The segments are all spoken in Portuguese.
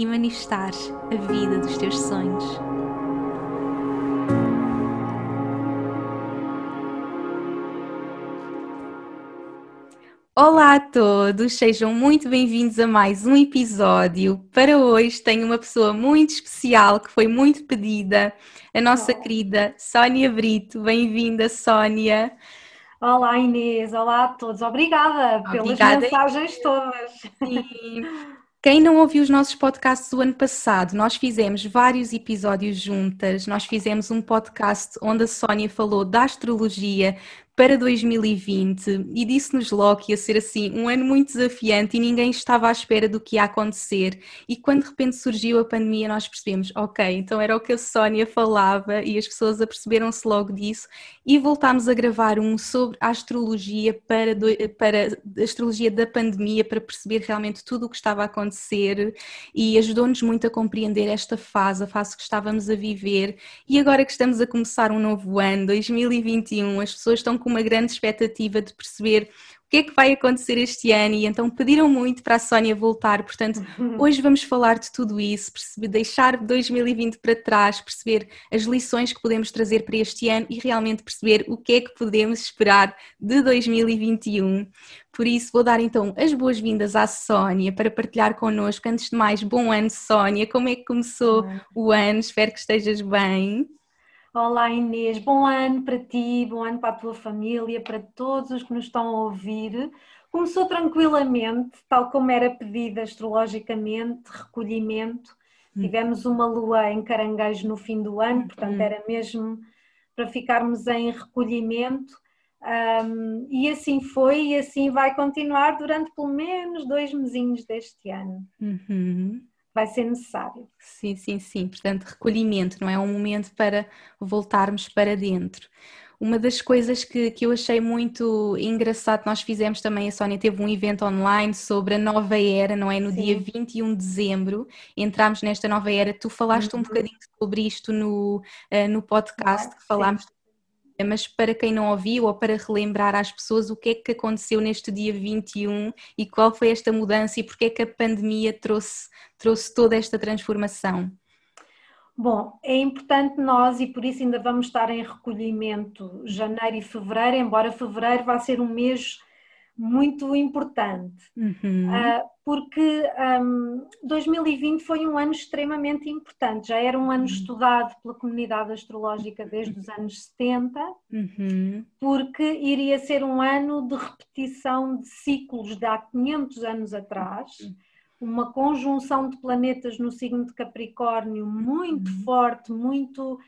e manifestares a vida dos teus sonhos. Olá a todos, sejam muito bem-vindos a mais um episódio. Para hoje tenho uma pessoa muito especial que foi muito pedida, a nossa oh. querida Sónia Brito. Bem-vinda, Sónia. Olá Inês, olá a todos. Obrigada, Obrigada pelas mensagens todas. Sim. Quem não ouviu os nossos podcasts do ano passado, nós fizemos vários episódios juntas. Nós fizemos um podcast onde a Sónia falou da astrologia, para 2020 e disse-nos logo que ia ser assim um ano muito desafiante e ninguém estava à espera do que ia acontecer. E quando de repente surgiu a pandemia, nós percebemos, ok, então era o que a Sónia falava e as pessoas aperceberam-se logo disso e voltámos a gravar um sobre a astrologia para, do, para a astrologia da pandemia para perceber realmente tudo o que estava a acontecer e ajudou-nos muito a compreender esta fase, a fase que estávamos a viver. E agora que estamos a começar um novo ano, 2021, as pessoas estão com uma grande expectativa de perceber o que é que vai acontecer este ano e então pediram muito para a Sónia voltar, portanto hoje vamos falar de tudo isso, perceber, deixar 2020 para trás, perceber as lições que podemos trazer para este ano e realmente perceber o que é que podemos esperar de 2021. Por isso vou dar então as boas-vindas à Sónia para partilhar connosco. Antes de mais, bom ano Sónia, como é que começou o ano? Espero que estejas bem. Olá Inês, bom ano para ti, bom ano para a tua família, para todos os que nos estão a ouvir. Começou tranquilamente, tal como era pedido astrologicamente, recolhimento. Hum. Tivemos uma lua em caranguejo no fim do ano, portanto hum. era mesmo para ficarmos em recolhimento. Um, e assim foi e assim vai continuar durante pelo menos dois mesinhos deste ano. Uhum vai ser necessário. Sim, sim, sim. Portanto, recolhimento, não é um momento para voltarmos para dentro. Uma das coisas que, que eu achei muito engraçado, nós fizemos também, a Sónia teve um evento online sobre a nova era, não é? No Sim. dia 21 de dezembro, entramos nesta nova era. Tu falaste uhum. um bocadinho sobre isto no, uh, no podcast, que falámos Sim mas para quem não ouviu ou para relembrar às pessoas o que é que aconteceu neste dia 21 e qual foi esta mudança e porque é que a pandemia trouxe, trouxe toda esta transformação. Bom, é importante nós, e por isso ainda vamos estar em recolhimento janeiro e fevereiro, embora fevereiro vá ser um mês muito importante, uhum. uh, porque um, 2020 foi um ano extremamente importante, já era um ano uhum. estudado pela comunidade astrológica desde os anos 70, uhum. porque iria ser um ano de repetição de ciclos de há 500 anos atrás, uhum. uma conjunção de planetas no signo de Capricórnio muito uhum. forte, muito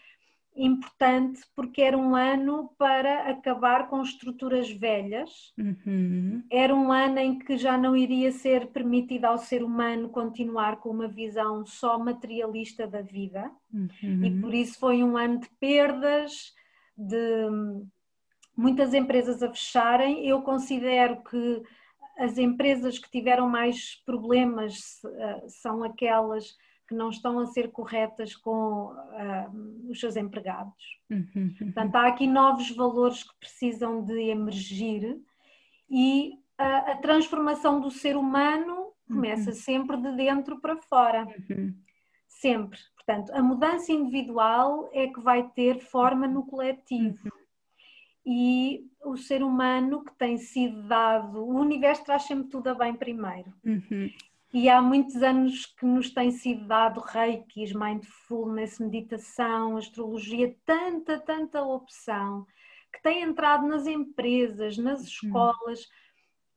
importante porque era um ano para acabar com estruturas velhas. Uhum. Era um ano em que já não iria ser permitido ao ser humano continuar com uma visão só materialista da vida. Uhum. E por isso foi um ano de perdas, de muitas empresas a fecharem. Eu considero que as empresas que tiveram mais problemas eh, são aquelas que não estão a ser corretas com uh, os seus empregados. Uhum. Portanto, há aqui novos valores que precisam de emergir e a, a transformação do ser humano começa uhum. sempre de dentro para fora. Uhum. Sempre. Portanto, a mudança individual é que vai ter forma no coletivo. Uhum. E o ser humano que tem sido dado, o universo traz sempre tudo a bem primeiro. Uhum. E há muitos anos que nos tem sido dado reiki, mindfulness, meditação, astrologia, tanta, tanta opção que tem entrado nas empresas, nas uhum. escolas uhum.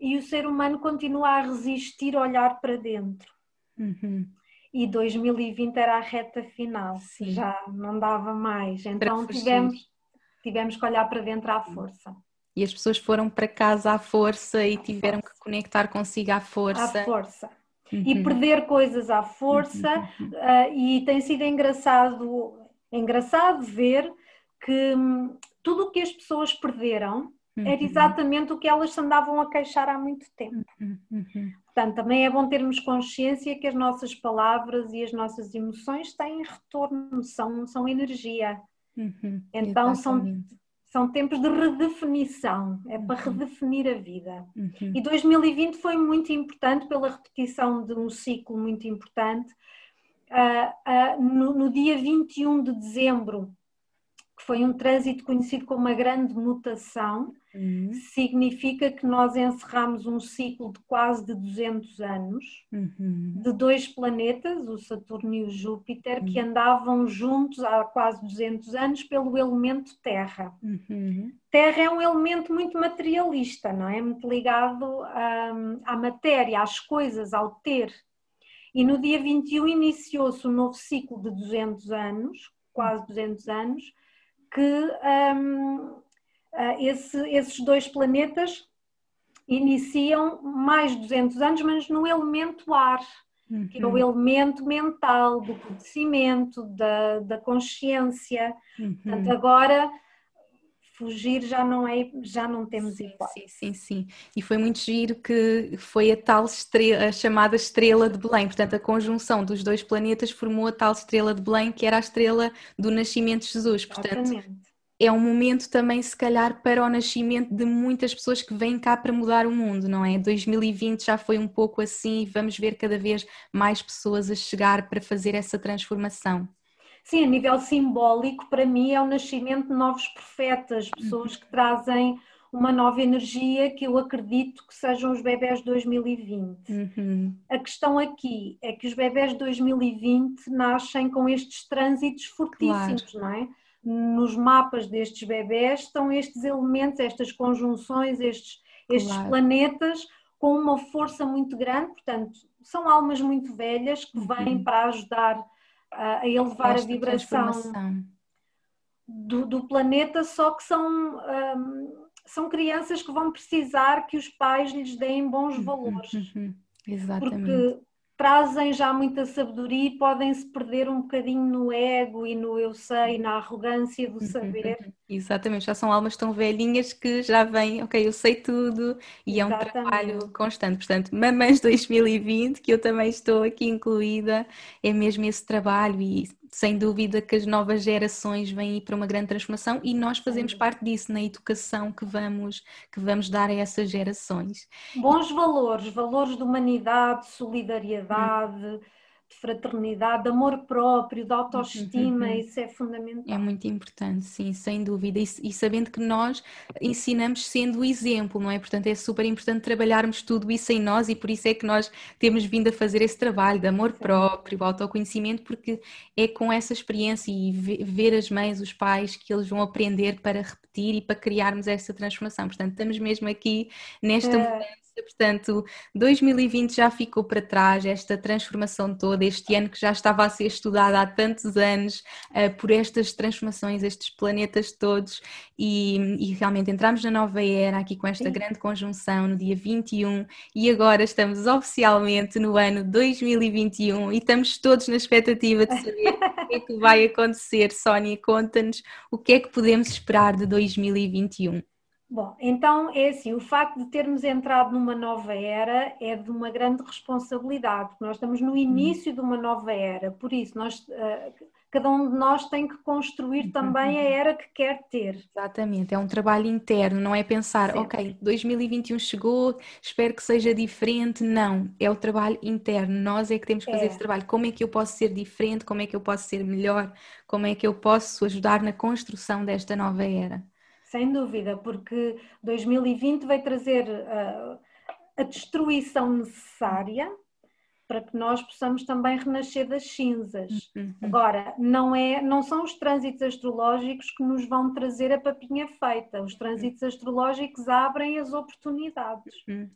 e o ser humano continua a resistir a olhar para dentro. Uhum. E 2020 era a reta final, Sim. já não dava mais. Então tivemos, tivemos que olhar para dentro à força. E as pessoas foram para casa à força e tiveram que conectar consigo à força. À força uhum. e perder coisas à força, uh, e tem sido engraçado, engraçado ver que hum, tudo o que as pessoas perderam era exatamente o que elas se andavam a queixar há muito tempo. Portanto, também é bom termos consciência que as nossas palavras e as nossas emoções têm retorno, são, são energia. Uhum, então são, são tempos de redefinição, é para uhum. redefinir a vida. Uhum. E 2020 foi muito importante pela repetição de um ciclo muito importante. Uh, uh, no, no, dia 21 de dezembro, que foi um trânsito conhecido como uma grande mutação, uhum. significa que nós encerramos um ciclo de quase de 200 anos, uhum. de dois planetas, o Saturno e o Júpiter, uhum. que andavam juntos há quase 200 anos pelo elemento Terra. Uhum. Terra é um elemento muito materialista, não é? Muito ligado hum, à matéria, às coisas, ao ter. E no dia 21 iniciou-se um novo ciclo de 200 anos, quase 200 anos, que um, uh, esse, esses dois planetas iniciam mais 200 anos, mas no elemento ar, uhum. que é o uhum. elemento mental, do conhecimento, da, da consciência. Uhum. Portanto, agora fugir já não é, já não temos sim, hipótese. Sim, sim, sim. E foi muito giro que foi a tal estrela, a chamada estrela de Belém. Portanto, a conjunção dos dois planetas formou a tal estrela de Belém, que era a estrela do nascimento de Jesus. Portanto, Exatamente é um momento também, se calhar, para o nascimento de muitas pessoas que vêm cá para mudar o mundo, não é? 2020 já foi um pouco assim e vamos ver cada vez mais pessoas a chegar para fazer essa transformação. Sim, a nível simbólico, para mim é o nascimento de novos profetas, pessoas que trazem uma nova energia que eu acredito que sejam os bebés 2020. Uhum. A questão aqui é que os bebés 2020 nascem com estes trânsitos fortíssimos, claro. não é? Nos mapas destes bebés estão estes elementos, estas conjunções, estes, estes claro. planetas com uma força muito grande, portanto, são almas muito velhas que vêm uhum. para ajudar a, a elevar Esta a vibração do, do, planeta, só que são, um, são crianças que vão precisar que os pais lhes deem bons uhum, valores. Uhum. Exatamente. Porque trazem já muita sabedoria e podem se perder um bocadinho no ego e no eu sei, na arrogância do saber. Exatamente, já são almas tão velhinhas que já vêm, ok, eu sei tudo e Exatamente. é um trabalho constante. Portanto, Mamães 2020, que eu também estou aqui incluída, é mesmo esse trabalho e sem dúvida que as novas gerações vêm para uma grande transformação e nós fazemos parte disso na educação que vamos, que vamos dar a essas gerações. Bons valores, valores de humanidade, solidariedade. De fraternidade, de amor próprio, de autoestima, uhum. isso é fundamental. É muito importante, sim, sem dúvida. E, e, sabendo que nós ensinamos sendo o exemplo, não é? Portanto, é super importante trabalharmos tudo isso em nós e por isso é que nós temos vindo a fazer esse trabalho de amor sim. próprio, autoconhecimento, porque é com essa experiência e ver as mães, os pais, que eles vão aprender para repetir e para criarmos essa transformação. Portanto, estamos mesmo aqui nesta é. mudança portanto, 2020 já ficou para trás, esta transformação toda, este ano que já estava a ser estudado há tantos anos uh, por estas transformações, estes planetas todos, e, e, realmente entramos na nova era aqui com esta Sim. grande conjunção no dia 21 e agora estamos oficialmente no ano 2021 e estamos todos na expectativa de saber o que é que vai acontecer. Sónia, conta-nos o que é que podemos esperar de 2021. Bom, então é assim, o facto de termos entrado numa nova era é de uma grande responsabilidade, porque nós estamos no uhum. início de uma nova era, por isso nós, uh, cada um de nós tem que construir também a era que quer ter. Exatamente, é um trabalho interno, não é pensar, Sempre. ok, 2021 chegou, espero que seja diferente, não, é o trabalho interno, nós é que temos que fazer é. esse trabalho, como é que eu posso ser diferente, como é que eu posso ser melhor, como é que eu posso ajudar na construção desta nova era. Sem dúvida, porque 2020 vai trazer uh, a destruição necessária para que nós possamos também renascer das cinzas. Uhum. Agora, não, é, não são os trânsitos astrológicos que nos vão trazer a papinha feita, os trânsitos uhum. astrológicos abrem as oportunidades. Uhum.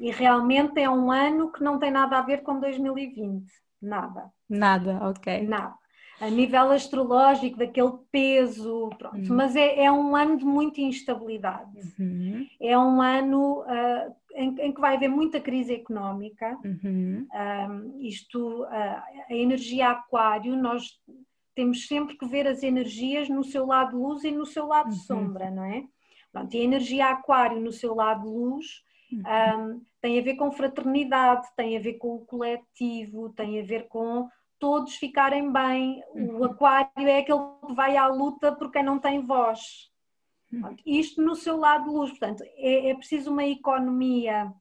E realmente é um ano que não tem nada a ver com 2020. Nada. Nada, ok. Nada a nível astrológico, daquele peso, pronto. Uhum. Mas é, é, um ano de muita instabilidade. Uhum. É um ano uh, em, em, que vai haver muita crise económica. Uhum. Um, isto, a, a energia aquário, nós temos sempre que ver as energias no seu lado luz e no seu lado uhum. sombra, não é? Pronto, e a energia aquário no seu lado luz uhum. um, tem a ver com fraternidade, tem a ver com o coletivo, tem a ver com todos ficarem bem. Uhum. O aquário é aquele que vai à luta por quem não tem voz. Uhum. Isto no seu lado luz, portanto, é, é preciso uma economia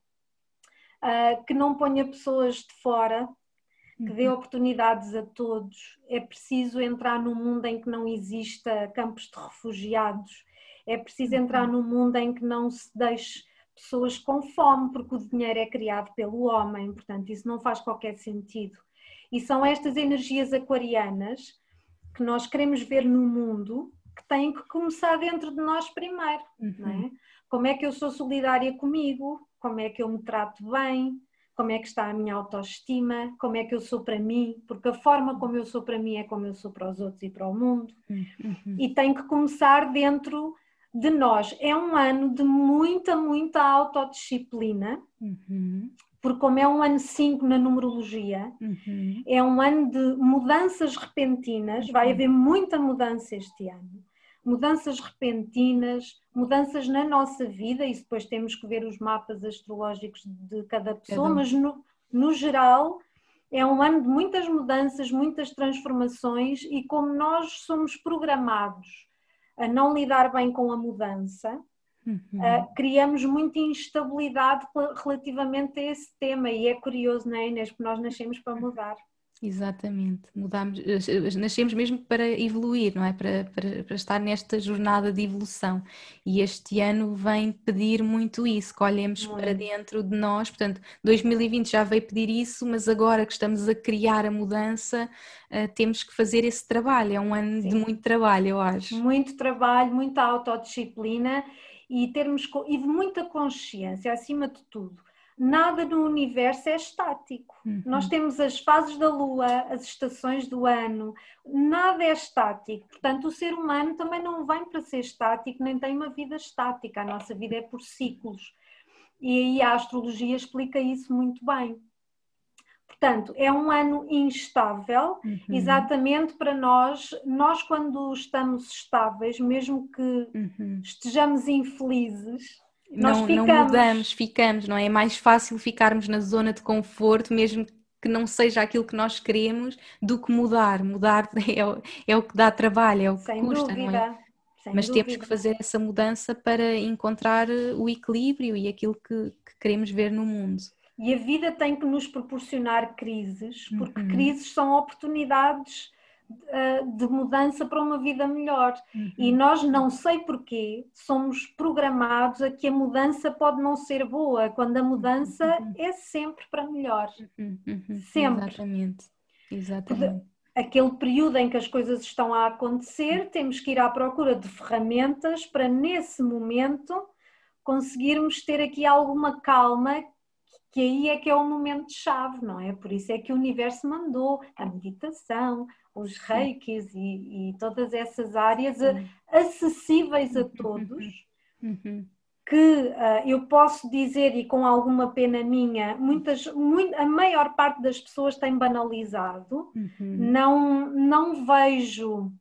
uh, que não ponha pessoas de fora, que dê uhum. oportunidades a todos. É preciso entrar num mundo em que não exista campos de refugiados. É preciso entrar num mundo em que não se deixe pessoas com fome, porque o dinheiro é criado pelo homem, portanto, isso não faz qualquer sentido. E são estas energias aquarianas que nós queremos ver no mundo que têm que começar dentro de nós primeiro. Uhum. É? Como é que eu sou solidária comigo? Como é que eu me trato bem? Como é que está a minha autoestima? Como é que eu sou para mim? Porque a forma como eu sou para mim é como eu sou para os outros e para o mundo. Uhum. E tem que começar dentro de nós. É um ano de muita, muita autodisciplina. Uhum porque como é um ano 5 na numerologia, uhum. é um ano de mudanças repentinas, vai uhum. haver muita mudança este ano. Mudanças repentinas, mudanças na nossa vida, e depois temos que ver os mapas astrológicos de cada pessoa, mas no, no geral é um ano de muitas mudanças, muitas transformações, e como nós somos programados a não lidar bem com a mudança, Uhum. Uh, criamos muita instabilidade relativamente a esse tema e é curioso, não é Inês? Porque nós nascemos para mudar. Exatamente, mudamos, eh, eh, nascemos mesmo para evoluir, não é? Para, para, para, estar nesta jornada de evolução. E este ano vem pedir muito isso, que olhemos muito. para dentro de nós. Portanto, 2020 já veio pedir isso, mas agora que estamos a criar a mudança, temos que fazer esse trabalho. É um ano Sim. de muito trabalho, eu acho. Muito trabalho, muita autodisciplina e termos e de muita consciência acima de tudo. Nada no universo é estático. Uhum. Nós temos as fases da lua, as estações do ano, nada é estático. Portanto, o ser humano também não vem para ser estático, nem tem uma vida estática. A nossa vida é por ciclos. E aí a astrologia explica isso muito bem. Portanto, é um ano instável, uhum. exatamente para nós. Nós, quando estamos estáveis, mesmo que uhum. estejamos infelizes, nós não, ficamos. não mudamos, ficamos, não é? É mais fácil ficarmos na zona de conforto, mesmo que não seja aquilo que nós queremos, do que mudar. Mudar é, o, é o que dá trabalho, é o que Sem custa, dúvida. não é? Sem Mas dúvida. temos que fazer essa mudança para encontrar o equilíbrio e aquilo que, que queremos ver no mundo. E a vida tem que nos proporcionar crises, porque uhum. crises são oportunidades uh, de mudança para uma vida melhor. Uhum. E nós, não sei porquê, somos programados a que a mudança pode não ser boa, quando a mudança uhum. é sempre para melhor. Uhum. Uhum. Sempre. Exatamente. Exatamente. Aquele período em que as coisas estão a acontecer, temos que ir à procura de ferramentas para, nesse momento, conseguirmos ter aqui alguma calma que aí é que é o momento chave, não é? Por isso é que o universo mandou a meditação, os reikis e, e, todas essas áreas Sim. acessíveis a uhum. todos. Uhum. Que uh, eu posso dizer, e com alguma pena minha, muitas, muito, a maior parte das pessoas tem banalizado. Uhum. Não, não vejo,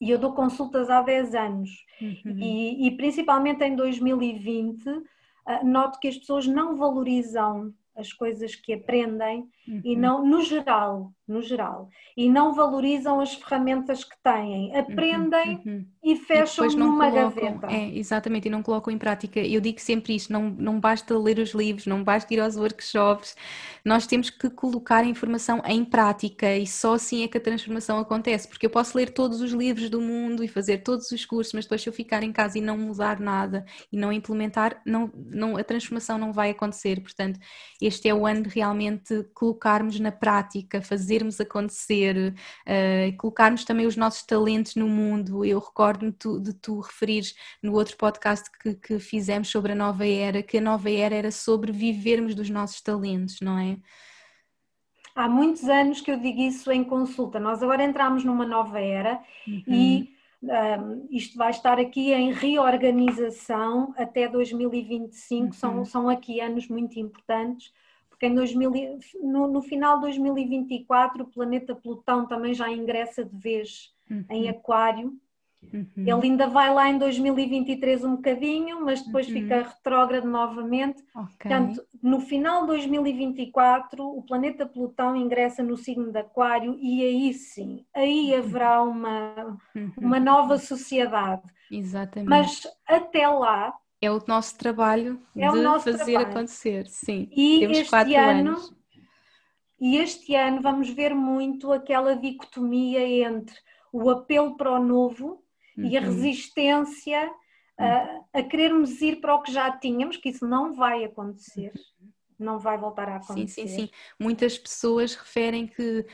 e eu dou consultas há 10 anos, uhum. e, e principalmente em 2020 ah, noto que as pessoas não valorizam as coisas que aprendem uhum. e não, no geral, no geral, e não valorizam as ferramentas que têm, aprendem uhum. uhum. e fecham e numa colocam, gaveta. É, exatamente, e não colocam em prática. Eu digo sempre isto: não, não basta ler os livros, não basta ir aos workshops, nós temos que colocar a informação em prática e só assim é que a transformação acontece, porque eu posso ler todos os livros do mundo e fazer todos os cursos, mas depois se eu ficar em casa e não mudar nada e não implementar, não, não, a transformação não vai acontecer. Portanto, este é o ano de realmente colocarmos na prática, fazermos acontecer, uh, colocarmos também os nossos talentos no mundo. Eu recordo-me de tu referires no outro podcast que, que fizemos sobre a nova era, que a nova era era sobre vivermos dos nossos talentos, não é? Há muitos anos que eu digo isso em consulta. Nós agora entramos numa nova era uhum. e um, isto vai estar aqui em reorganização até 2025, uhum. são, são aqui anos muito importantes, porque em 2000, no, no, final de 2024 o planeta Plutão também já ingressa de vez uhum. em Aquário. Uhum. Ele ainda vai lá em 2023 um bocadinho, mas depois uhum. fica retrógrado novamente. Okay. Portanto, no final de 2024, o planeta Plutão ingressa no signo de Aquário e aí sim, aí uhum. haverá uma, uhum. uma nova sociedade. Exatamente. Mas até lá. É o nosso trabalho é de fazer trabalho. acontecer, sim. E Temos este quatro ano, anos. E este ano vamos ver muito aquela dicotomia entre o apelo para o novo uhum. e a uhum. resistência a, a querermos ir para o que já tínhamos, que isso não vai acontecer. Não vai voltar a acontecer. Sim, sim, sim. Muitas pessoas referem que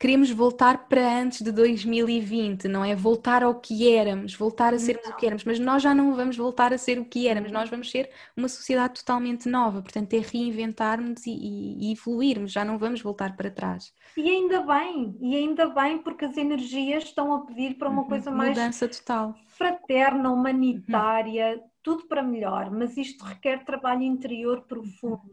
queremos voltar para antes de 2020, não é? Voltar ao que éramos, voltar a sermos não. o que éramos, mas nós já não vamos voltar a ser o que éramos, nós vamos ser uma sociedade totalmente nova, portanto é reinventarmos e, e, e evoluirmos, já não vamos voltar para trás. E ainda bem, e ainda bem porque as energias estão a pedir para uma uhum. coisa mais mudança total, fraterna, humanitária, uhum. tudo para melhor, mas isto requer trabalho interior profundo.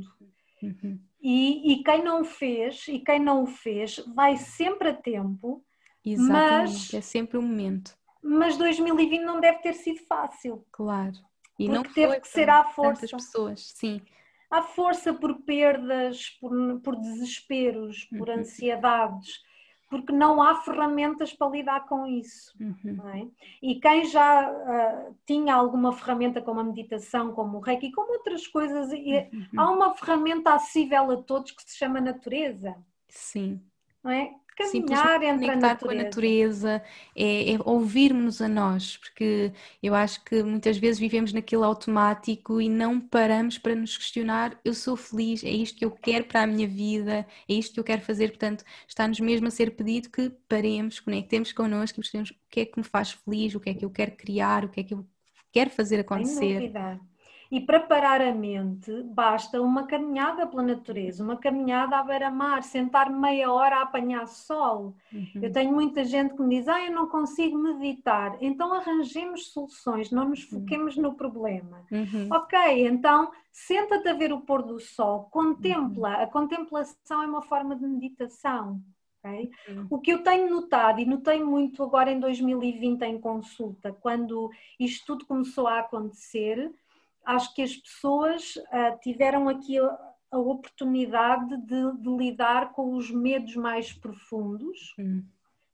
Uhum. E, e, quem não fez e quem não o fez vai sempre a tempo. Exatamente, mas, é sempre o um momento. Mas 2020 não deve ter sido fácil. Claro. E não teve que ser à força. pessoas, sim. À força por perdas, por, por desesperos, por uhum. ansiedades, porque não há ferramentas para lidar com isso. Uhum. É? E quem já uh, tinha alguma ferramenta como a meditação, como o Reiki, como outras coisas, uhum. há uma ferramenta acessível a todos que se chama natureza. Sim. Não é? Caminhar entre a com a natureza, é, é ouvirmos a nós, porque eu acho que muitas vezes vivemos naquele automático e não paramos para nos questionar: eu sou feliz, é isto que eu quero para a minha vida, é isto que eu quero fazer. Portanto, está-nos mesmo a ser pedido que paremos, conectemos connosco e percebemos o que é que me faz feliz, o que é que eu quero criar, o que é que eu quero fazer acontecer. Sem dúvida. E para parar a mente, basta uma caminhada pela natureza, uma caminhada à beira-mar, sentar meia hora a apanhar sol. Uhum. Eu tenho muita gente que me diz: Ah, eu não consigo meditar. Então arranjemos soluções, não nos uhum. foquemos uhum. no problema. Uhum. Ok, então senta-te a ver o pôr do sol, contempla. Uhum. A contemplação é uma forma de meditação. Okay? O que eu tenho notado, e notei muito agora em 2020 em consulta, quando isto tudo começou a acontecer acho que as pessoas uh, tiveram aqui a, a oportunidade de, de, lidar com os medos mais profundos. Uhum.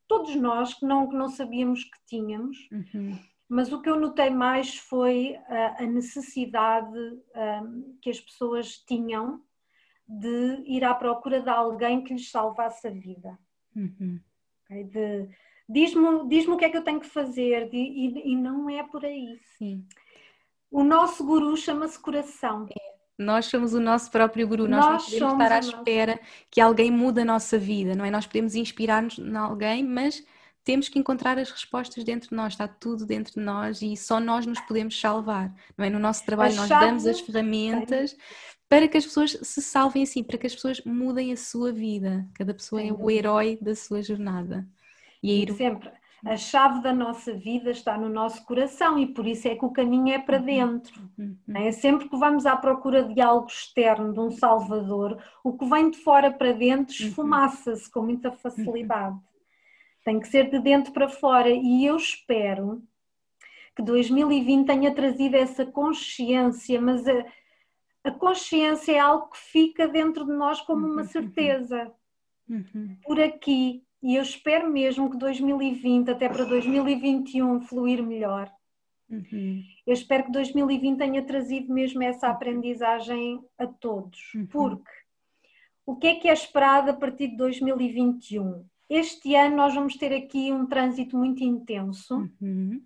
Todos nós que não, que não sabíamos que tínhamos, uhum. mas o que eu notei mais foi a, a necessidade um, que as pessoas tinham de ir à procura de alguém que lhes salvasse a vida. Uhum. Okay? De, diz-me, diz-me o que é que eu tenho que fazer de, e, e, não é por aí. Sim. O nosso guru chama-se coração. É. Nós somos o nosso próprio guru, nós, nós não podemos estar à espera nosso... que alguém mude a nossa vida, não é? Nós podemos inspirar-nos em alguém, mas temos que encontrar as respostas dentro de nós, está tudo dentro de nós e só nós nos podemos salvar, não é? No nosso trabalho nós damos as ferramentas para que as pessoas se salvem assim, para que as pessoas mudem a sua vida. Cada pessoa é o herói da sua jornada. E, e ir... sempre a chave da nossa vida está no nosso coração e por isso é que o caminho é para uhum. dentro. Uhum. É sempre que vamos à procura de algo externo, de um salvador, o que vem de fora para dentro uhum. esfumaça-se com muita facilidade. Tem que ser de dentro para fora e eu espero que 2020 tenha trazido essa consciência, mas a, a consciência é algo que fica dentro de nós como uma certeza. Por aqui, e eu espero mesmo que 2020 até para 2021 fluir melhor. Uhum. Eu espero que 2020 tenha trazido mesmo essa aprendizagem a todos, uhum. porque o que é que é esperado a partir de 2021? Este ano nós vamos ter aqui um trânsito muito intenso, uhum.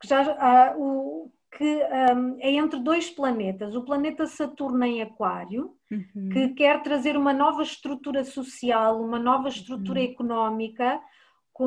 que já, uh, o, que um, é entre dois planetas, o planeta Saturno em Aquário, uhum. que quer trazer uma nova estrutura social, uma nova estrutura uhum. económica, com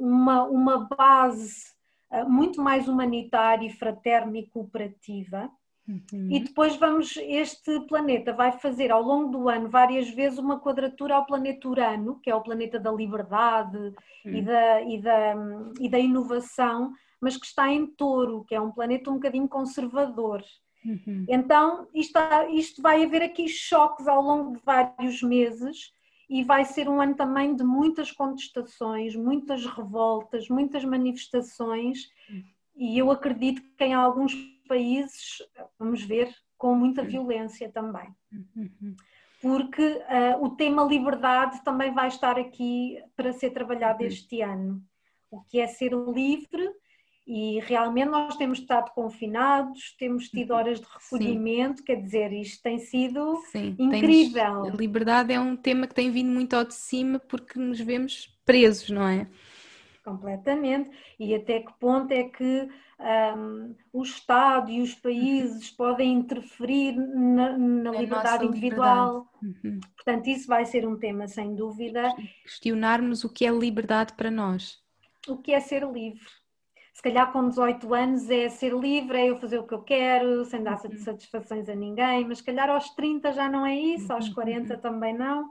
uma, uma base uh, muito mais humanitária, fraterna e cooperativa. Uhum. E depois vamos, este planeta vai fazer ao longo do ano várias vezes uma quadratura ao planeta Urano, que é o planeta da liberdade e, da, e, da, e da inovação, mas que está em touro, que é um planeta um bocadinho conservador. Uhum. Então, isto, isto vai haver aqui choques ao longo de vários meses e vai ser um ano também de muitas contestações, muitas revoltas, muitas manifestações, uhum. e eu acredito que em alguns países, vamos ver, com muita violência também. Porque uh, o tema liberdade também vai estar aqui para ser trabalhado este ano. O que é ser livre e realmente nós temos estado confinados, temos tido horas de recolhimento, Sim. quer dizer, isto tem sido Sim, incrível. Tens, liberdade é um tema que tem vindo muito ao de cima porque nos vemos presos, não é? Completamente. E até que ponto é que um, o Estado e os países podem interferir na, na liberdade individual. Liberdade. Uhum. Portanto, isso vai ser um tema sem dúvida. Questionarmos o que é liberdade para nós. O que é ser livre. Se calhar com 18 anos é ser livre, é eu fazer o que eu quero, sem dar uhum. satisfações a ninguém, mas se calhar aos 30 já não é isso, aos 40 uhum. também não.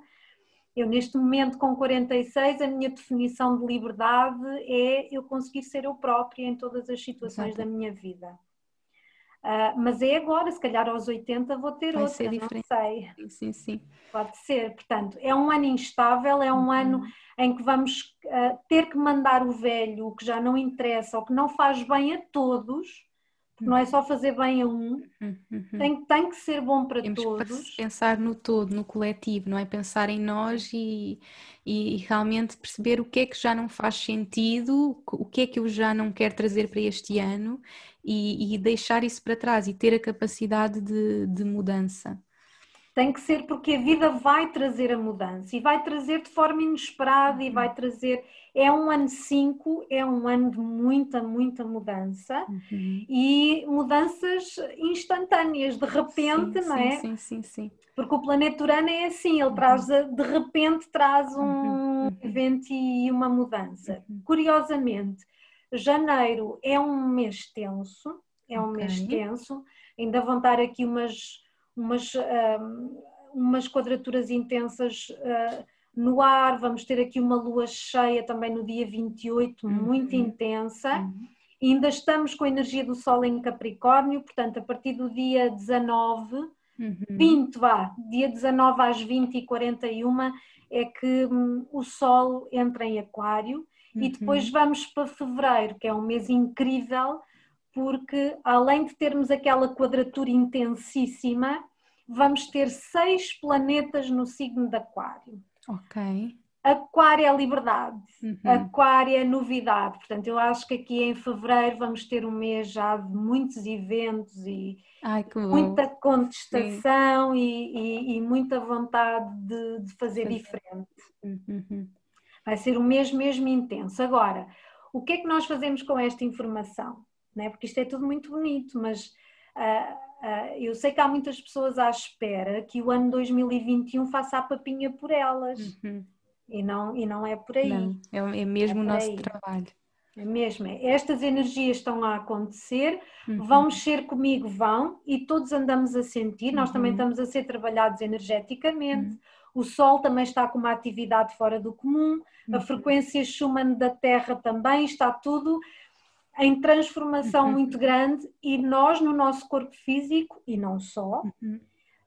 Eu, neste momento, com 46, a minha definição de liberdade é eu conseguir ser eu própria em todas as situações Exato. da minha vida. Uh, mas é agora, se calhar aos 80 vou ter Vai outra, não sei. Sim, sim. Pode ser. Portanto, é um ano instável, é um uhum. ano em que vamos uh, ter que mandar o velho, o que já não interessa, o que não faz bem a todos, não é só fazer bem a um, uhum. tem, tem que ser bom para Temos todos. Pensar no todo, no coletivo, não é? Pensar em nós e, e realmente perceber o que é que já não faz sentido, o que é que eu já não quero trazer para este ano e, e deixar isso para trás e ter a capacidade de, de mudança. Tem que ser porque a vida vai trazer a mudança e vai trazer de forma inesperada e vai trazer é um ano 5, é um ano de muita, muita mudança uhum. e mudanças instantâneas, de repente, sim, não é? Sim, sim, sim. Porque o planeta Urano é assim, ele traz, uhum. de repente traz um uhum. uhum. evento e uma mudança. Uhum. Curiosamente, janeiro é um mês tenso, é um okay. mês tenso, ainda vão estar aqui umas, umas, um, umas quadraturas intensas. Uh, no ar, vamos ter aqui uma lua cheia também no dia 28, uhum. muito intensa. Uhum. Ainda estamos com a energia do Sol em Capricórnio, portanto, a partir do dia 19, uhum. 20, vá, dia 19 às 20 e 41 é que hum, o Sol entra em Aquário. E uhum. depois vamos para fevereiro, que é um mês incrível, porque além de termos aquela quadratura intensíssima, vamos ter seis planetas no signo de Aquário. Ok. Aquário é liberdade, uhum. Aquário é novidade. Portanto, eu acho que aqui em fevereiro vamos ter um mês já de muitos eventos e Ai, muita contestação e, e, e, muita vontade de, de fazer diferente. Uhum. Vai ser um mês mesmo intenso. Agora, o que é que nós fazemos com esta informação? Né? Porque isto é tudo muito bonito, mas uh, Uh, eu sei que há muitas pessoas à espera que o ano 2021 faça a papinha por elas. Uhum. E, não, e não é por aí. Não, é, é mesmo é o nosso aí. trabalho. É mesmo. É. Estas energias estão a acontecer, uhum. vão mexer comigo, vão, e todos andamos a sentir, nós também uhum. estamos a ser trabalhados energeticamente. Uhum. O Sol também está com uma atividade fora do comum, a uhum. frequência Schumann da Terra também está tudo em transformação uhum. muito grande e nós no nosso corpo físico e não só uhum.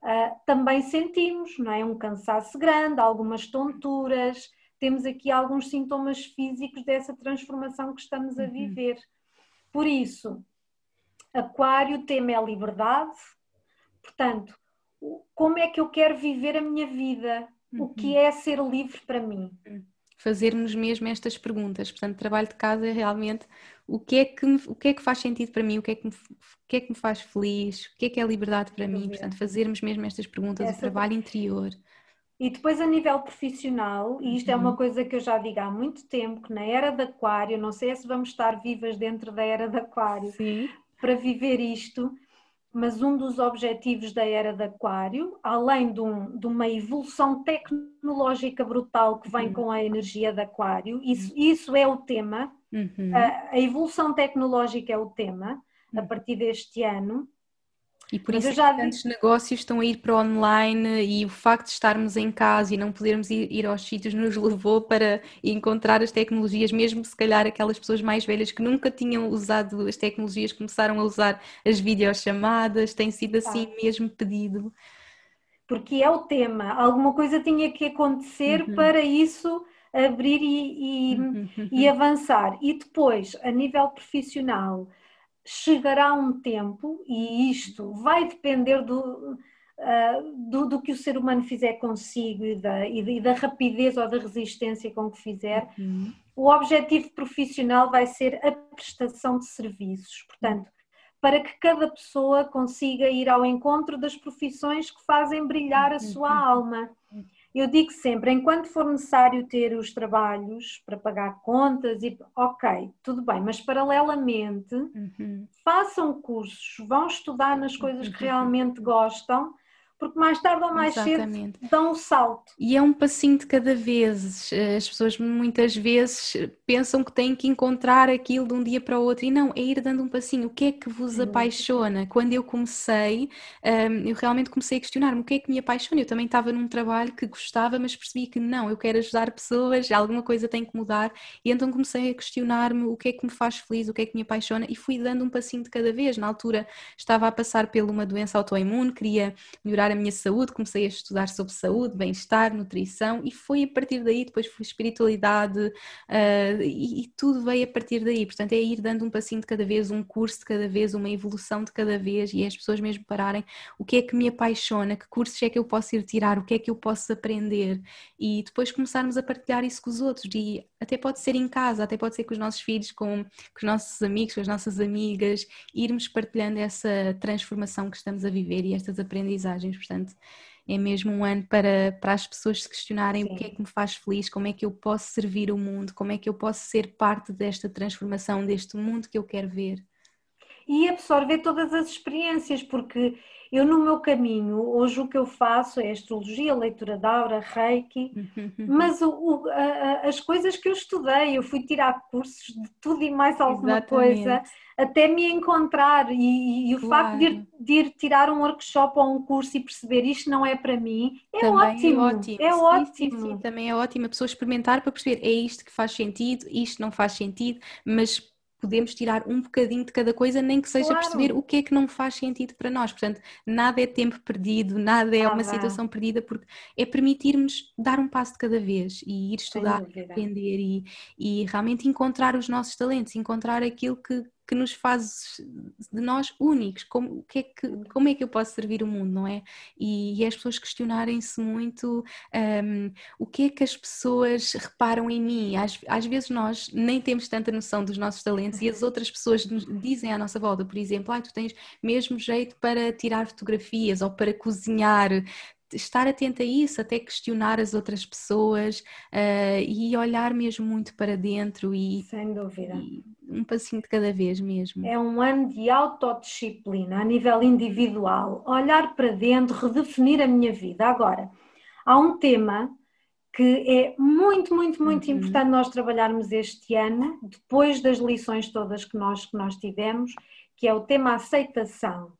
uh, também sentimos, não é? Um cansaço grande, algumas tonturas, temos aqui alguns sintomas físicos dessa transformação que estamos a uhum. viver. Por isso, Aquário, o tema é a liberdade, portanto, como é que eu quero viver a minha vida? O que uhum. é ser livre para mim? Fazermos mesmo estas perguntas. Portanto, trabalho de casa é realmente o que é que, o que, é que faz sentido para mim, o que, é que me, o que é que me faz feliz, o que é que é liberdade para mim. Portanto, fazermos mesmo estas perguntas, Essa... o trabalho interior. E depois a nível profissional, e isto uhum. é uma uhum. coisa que eu já digo há muito tempo, que na era de aquário, não sei se vamos estar vivas dentro da era de aquário Sim. para viver isto, mas um dos objetivos da era de Aquário, além de, um, de uma evolução tecnológica brutal que vem uhum. com a energia de Aquário, isso, isso é o tema, uhum. a, a, evolução tecnológica é o tema, a uhum. partir deste ano, E por Mas isso já tantos negócios estão a ir para online e o facto de estarmos em casa e não podermos ir, ir aos sítios nos levou para encontrar as tecnologias, mesmo se calhar aquelas pessoas mais velhas que nunca tinham usado as tecnologias começaram a usar as videochamadas, tem sido assim ah. mesmo pedido. Porque é o tema, alguma coisa tinha que acontecer uhum. para isso abrir e, e, uhum. e avançar. E depois, a nível profissional, chegará um tempo, e isto vai depender do, uh, do, do, que o ser humano fizer consigo e da, e da rapidez ou da resistência com que fizer, uhum. o objetivo profissional vai ser a prestação de serviços. Portanto, para que cada pessoa consiga ir ao encontro das profissões que fazem brilhar a sua uhum. alma. Eu digo sempre, enquanto for necessário ter os trabalhos para pagar contas, e ok, tudo bem, mas paralelamente uhum. façam cursos, vão estudar nas coisas que realmente gostam porque mais tarde ou mais Exatamente. cedo dão o salto. E é um passinho de cada vez. As pessoas muitas vezes pensam que têm que encontrar aquilo de um dia para o outro e não, é ir dando um passinho. O que é que vos apaixona? Quando eu comecei, hum, eu realmente comecei a questionar-me o que é que me apaixona. Eu também estava num trabalho que gostava, mas percebi que não, eu quero ajudar pessoas, alguma coisa tem que mudar. E então comecei a questionar-me o que é que me faz feliz, o que é que me apaixona e fui dando um passinho de cada vez. Na altura estava a passar por uma doença autoimune, queria melhorar a minha saúde, comecei a estudar sobre saúde, bem-estar, nutrição e foi a partir daí, depois foi espiritualidade uh, e, e, tudo veio a partir daí. Portanto, é ir dando um passinho de cada vez, um curso de cada vez, uma evolução de cada vez e é as pessoas mesmo pararem o que é que me apaixona, que cursos é que eu posso ir tirar, o que é que eu posso aprender e depois começarmos a partilhar isso com os outros e até pode ser em casa, até pode ser com os nossos filhos, com, com os nossos amigos, com as nossas amigas, irmos partilhando essa transformação que estamos a viver e estas aprendizagens. Portanto, é mesmo um ano para, para as pessoas se questionarem Sim. o que é que me faz feliz, como é que eu posso servir o mundo, como é que eu posso ser parte desta transformação, deste mundo que eu quero ver. E absorver todas as experiências, porque eu, no meu caminho, hoje o que eu faço é astrologia, leitura da aura, reiki, mas o, o, a, as coisas que eu estudei, eu fui tirar cursos de tudo e mais alguma Exatamente. coisa, até me encontrar. E, e o claro. facto de ir, de ir, tirar um workshop ou um curso e perceber isto não é para mim, é também ótimo. É ótimo. É sim, ótimo. Sim, sim, também é ótimo a pessoa experimentar para perceber é isto que faz sentido, isto não faz sentido, mas podemos tirar um bocadinho de cada coisa, nem que seja claro. perceber o que é que não faz sentido para nós. Portanto, nada é tempo perdido, nada é ah, uma situação perdida, porque é permitirmos dar um passo de cada vez e ir estudar, aprender e, e realmente encontrar os nossos talentos, encontrar aquilo que, que nos faz de nós únicos, como, que é que, como é que eu posso servir o mundo, não é? E, e as pessoas questionarem-se muito um, o que é que as pessoas reparam em mim. Às, às vezes nós nem temos tanta noção dos nossos talentos e as outras pessoas nos dizem à nossa volta, por exemplo, ah, tu tens mesmo jeito para tirar fotografias ou para cozinhar, estar atenta a isso, até questionar as outras pessoas uh, e olhar mesmo muito para dentro e, Sem dúvida. E um passinho de cada vez mesmo. É um ano de autodisciplina a nível individual, olhar para dentro, redefinir a minha vida. Agora, há um tema que é muito, muito, muito uhum. importante nós trabalharmos este ano, depois das lições todas que nós, que nós tivemos, que é o tema aceitação.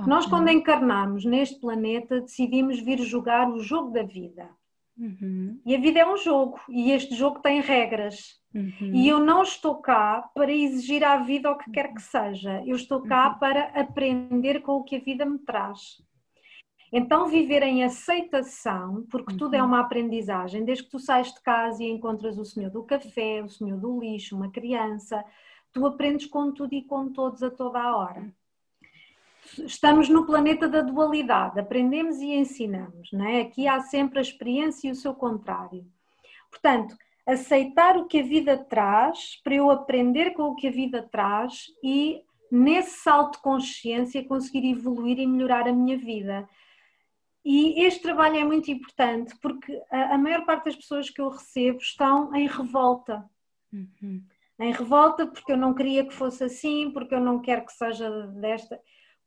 Okay. Nós, quando encarnamos neste planeta, decidimos vir jogar o jogo da vida. Uhum. E a vida é um jogo, e este jogo tem regras. Uhum. E eu não estou cá para exigir à vida o que quer que seja, eu estou cá uhum. para aprender com o que a vida me traz. Então, viver em aceitação, porque tudo é uhum. uma aprendizagem, desde que tu sais de casa e encontras o senhor do café, o senhor do lixo, uma criança, tu aprendes com tudo e com todos a toda a hora estamos no planeta da dualidade, aprendemos e ensinamos, não é? Aqui há sempre a experiência e o seu contrário. Portanto, aceitar o que a vida traz, para eu aprender com o que a vida traz e nesse salto de consciência conseguir evoluir e melhorar a minha vida. E este trabalho é muito importante porque a, maior parte das pessoas que eu recebo estão em revolta. Uhum. Em revolta porque eu não queria que fosse assim, porque eu não quero que seja desta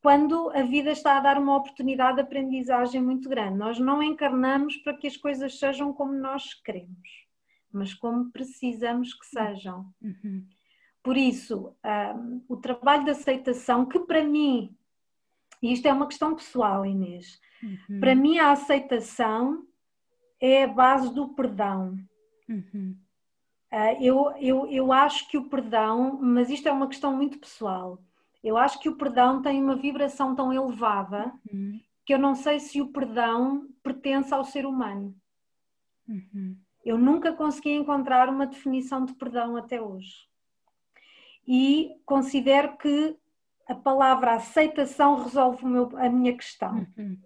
quando a vida está a dar uma oportunidade de aprendizagem muito grande. Nós não encarnamos para que as coisas sejam como nós queremos, mas como precisamos que sejam. Uhum. Por isso, um, o trabalho de aceitação, que para mim E isto é uma questão pessoal, Inês. Uhum. Para mim, a aceitação é a base do perdão. Uhum. Uh, eu, eu, eu acho que o perdão, mas isto é uma questão muito pessoal, eu acho que o perdão tem uma vibração tão elevada uhum. que eu não sei se o perdão pertence ao ser humano. Uhum. Eu nunca consegui encontrar uma definição de perdão até hoje. E considero que a palavra aceitação resolve meu, a minha questão. Uhum.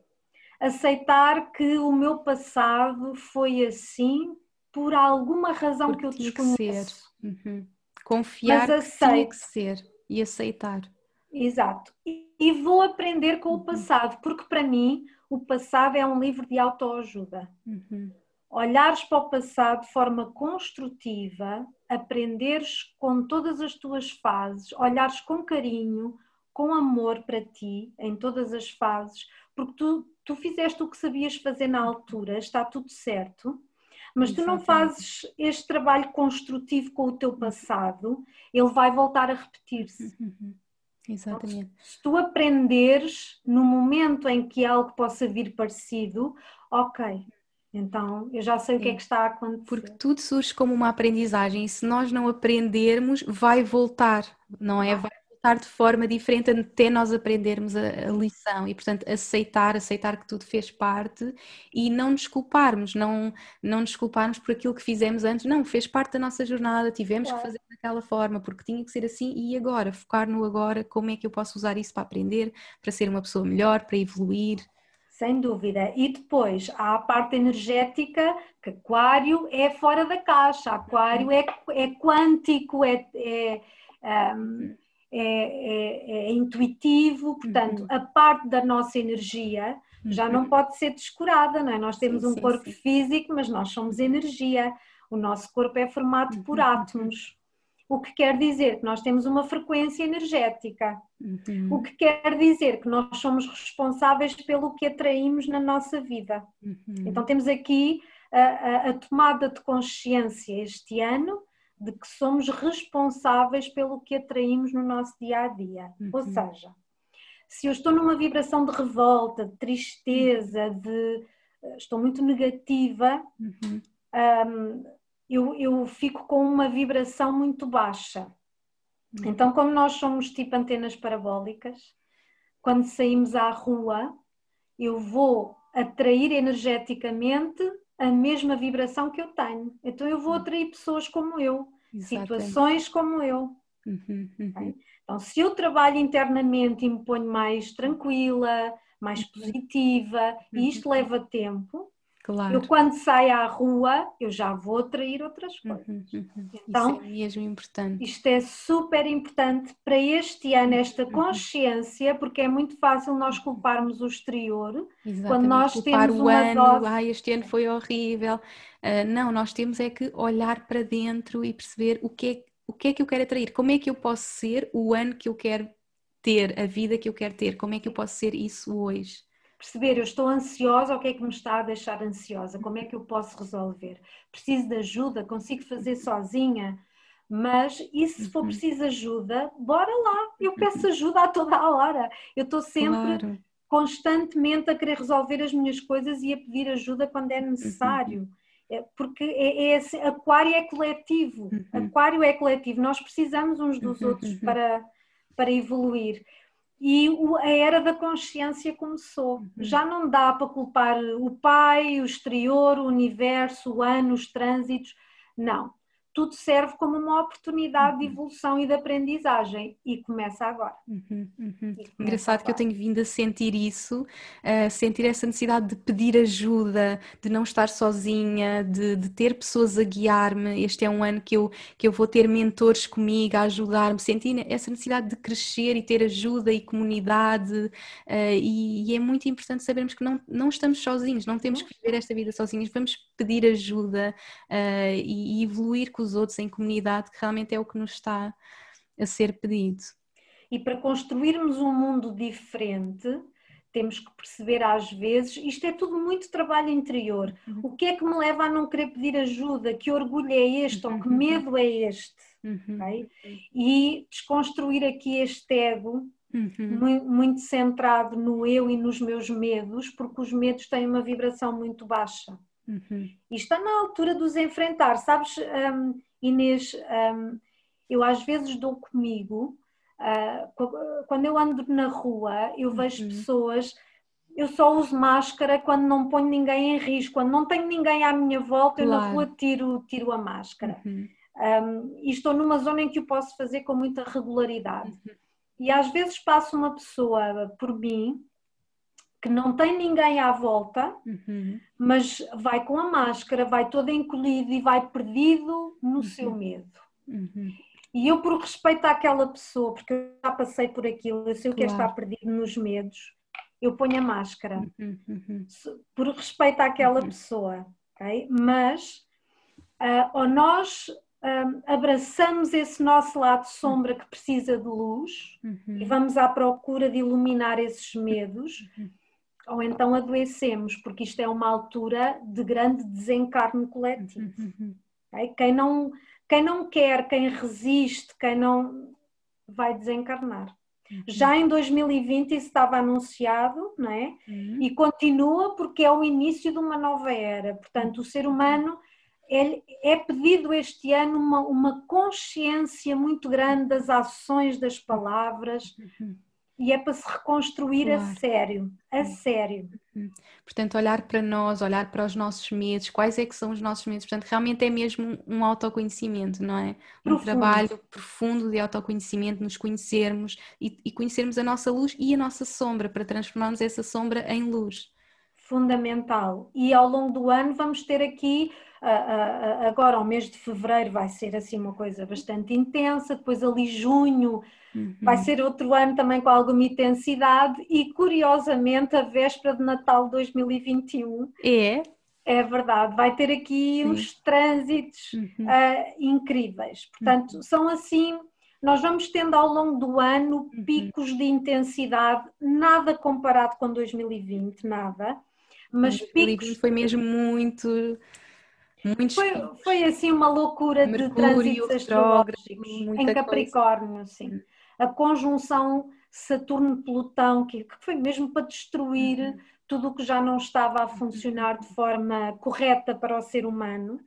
Aceitar que o meu passado foi assim por alguma razão Porque que eu desconheço. Que. Uhum. Confiar Mas aceito. que tinha que ser e aceitar. Exato. E, vou aprender com uhum. o passado, porque para mim o passado é um livro de autoajuda. Uhum. Olhares para o passado de forma construtiva, aprenderes com todas as tuas fases, olhares com carinho, com amor para ti em todas as fases, porque tu, tu fizeste o que sabias fazer na altura, está tudo certo, mas tu não fazes este trabalho construtivo com o teu passado, ele vai voltar a repetir-se. Uhum. Exatamente. Se tu aprenderes no momento em que algo possa vir parecido, ok, então eu já sei o que é que está a acontecer. Porque tudo surge como uma aprendizagem e se nós não aprendermos, vai voltar, não é? Vai de forma diferente até nós aprendermos a, a, lição e, portanto, aceitar, aceitar que tudo fez parte e não nos culparmos, não, não nos culparmos por aquilo que fizemos antes, não, fez parte da nossa jornada, tivemos claro. que fazer daquela forma, porque tinha que ser assim e agora, focar no agora, como é que eu posso usar isso para aprender, para ser uma pessoa melhor, para evoluir. Sem dúvida. E depois há a parte energética, que Aquário é fora da caixa, Aquário é, é quântico, é, é um, é, é, é intuitivo, portanto, uhum. a parte da nossa energia já não uhum. pode ser descurada, não é? Nós temos sim, um sim, corpo sim. físico, mas nós somos energia. O nosso corpo é formado por uhum. átomos. O que quer dizer que nós temos uma frequência energética. Uhum. O que quer dizer que nós somos responsáveis pelo que atraímos na nossa vida. Uhum. Então temos aqui a, a, a tomada de consciência este ano de que somos responsáveis pelo que atraímos no nosso dia a dia. Uhum. Ou seja, se eu estou numa vibração de revolta, de tristeza, de eh, estou muito negativa, uhum. um, eu, eu fico com uma vibração muito baixa. Uhum. Então, como nós somos tipo antenas parabólicas, quando saímos à rua, eu vou atrair energeticamente a mesma vibração que eu tenho. Então eu vou hum. atrair pessoas como eu, Exatamente. situações como eu. Uhum, uhum. Então, se eu trabalho internamente e me ponho mais tranquila, mais uhum. positiva, e isto leva tempo, Claro. Eu quando saio à rua, eu já vou atrair outras uhum, coisas. Uhum, uhum. Então, Isso é mesmo importante. Isto é super importante para este ano, esta uhum. consciência, porque é muito fácil nós culparmos o exterior Exatamente. quando nós Culpar temos o ano, dose... ah, este ano foi horrível. Uh, não, nós temos é que olhar para dentro e perceber o que, é, o que é que eu quero atrair, como é que eu posso ser o ano que eu quero ter, a vida que eu quero ter, como é que eu posso ser isso hoje perceber eu estou ansiosa, o que é que me está a deixar ansiosa, como é que eu posso resolver? Preciso de ajuda, consigo fazer sozinha? Mas e se for uhum. preciso ajuda, bora lá, eu peço ajuda a toda a hora. Eu estou sempre claro. constantemente a querer resolver as minhas coisas e a pedir ajuda quando é necessário. Uhum. É, porque é, é assim, aquário é coletivo, uhum. aquário é coletivo, nós precisamos uns dos outros para, para evoluir e a era da consciência começou. Uhum. Já não dá para culpar o pai, o exterior, o universo, o ano, os trânsitos. Não tudo serve como uma oportunidade uhum. de evolução e de aprendizagem e começa agora. Uhum, uhum. Começa Engraçado agora. que eu tenho vindo a sentir isso, a sentir essa necessidade de pedir ajuda, de não estar sozinha, de, de ter pessoas a guiar-me. Este é um ano que eu, que eu vou ter mentores comigo a ajudar-me, sentir essa necessidade de crescer e ter ajuda e comunidade. Uh, e, e, é muito importante sabermos que não, não estamos sozinhos, não temos que viver esta vida sozinhos, vamos pedir ajuda uh, e, e evoluir com os outros em comunidade, que realmente é o que nos está a ser pedido. E para construirmos um mundo diferente, temos que perceber às vezes, isto é tudo muito trabalho interior. Uhum. O que é que me leva a não querer pedir ajuda? Que orgulho é este? Uhum. Ou que medo é este? Uhum. Okay? E desconstruir aqui este ego uhum. muito, muito, centrado no eu e nos meus medos, porque os medos têm uma vibração muito baixa. Uhum. E está na altura de os enfrentar. Sabes, um, Inês, um, eu às vezes dou comigo, uh, quando eu ando na rua, eu vejo uhum. pessoas eu só uso máscara quando não ponho ninguém em risco, quando não tenho ninguém à minha volta, claro. eu na rua tiro, tiro a máscara. Uhum. Um, e estou numa zona em que o posso fazer com muita regularidade. Uhum. E às vezes passa uma pessoa por mim que não tem ninguém à volta, uhum. mas vai com a máscara, vai todo encolhido e vai perdido no uhum. seu medo. Uhum. E eu, por respeito àquela pessoa, porque eu já passei por aquilo, eu sei o que é estar perdido nos medos, eu ponho a máscara uhum, por respeito àquela uhum. pessoa, ok? Mas uh, ou nós um, abraçamos esse nosso lado sombra que precisa de luz uhum. e vamos à procura de iluminar esses medos, uhum. Ou então adoecemos, porque isto é uma altura de grande desencarne coletivo. Uhum. Okay? Quem, não, quem não quer, quem resiste, quem não vai desencarnar. Uhum. Já em 2020 isso estava anunciado, não é? Uhum. E continua porque é o início de uma nova era. Portanto, o ser humano ele, é pedido este ano uma, uma consciência muito grande das ações, das palavras. Uhum e é para se reconstruir claro. a sério, a sério. Uhum. Portanto, olhar para nós, olhar para os nossos medos, quais é que são os nossos medos, portanto, realmente é mesmo um autoconhecimento, não é? Profundo. Um trabalho profundo de autoconhecimento, nos conhecermos e, e conhecermos a nossa luz e a nossa sombra, para transformarmos essa sombra em luz. Fundamental. E ao longo do ano vamos ter aqui agora, ao mês de fevereiro, vai ser assim uma coisa bastante intensa, depois ali junho uhum. vai ser outro ano também com alguma intensidade, e curiosamente, a véspera de Natal de 2021 é. É verdade, vai ter aqui Sim. uns trânsitos uhum. uh, incríveis. Portanto, uhum. são assim, nós vamos tendo ao longo do ano uhum. picos de intensidade, nada comparado com 2020, nada, mas picos. Foi mesmo muito foi, foi assim uma loucura Mercúrio, de trânsitos astrológicos em Capricórnio, sim. A conjunção Saturno-Plutão, que, que, foi mesmo para destruir uhum. tudo o que já não estava a funcionar de forma correta para o ser humano.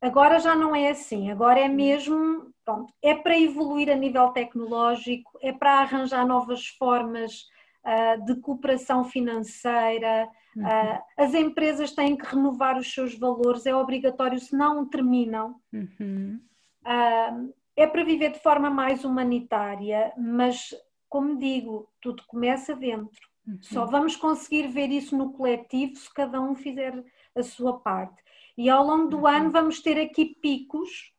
Agora já não é assim, agora é mesmo, pronto, é para evoluir a nível tecnológico, é para arranjar novas formas uh, de cooperação financeira, Uhum. Uh, as empresas têm que renovar os seus valores, é obrigatório, senão terminam. Uhum. Uh, é para viver de forma mais humanitária, mas, como digo, tudo começa dentro. Uhum. Só vamos conseguir ver isso no coletivo se cada um fizer a sua parte. E ao longo do ano uhum. vamos ter aqui picos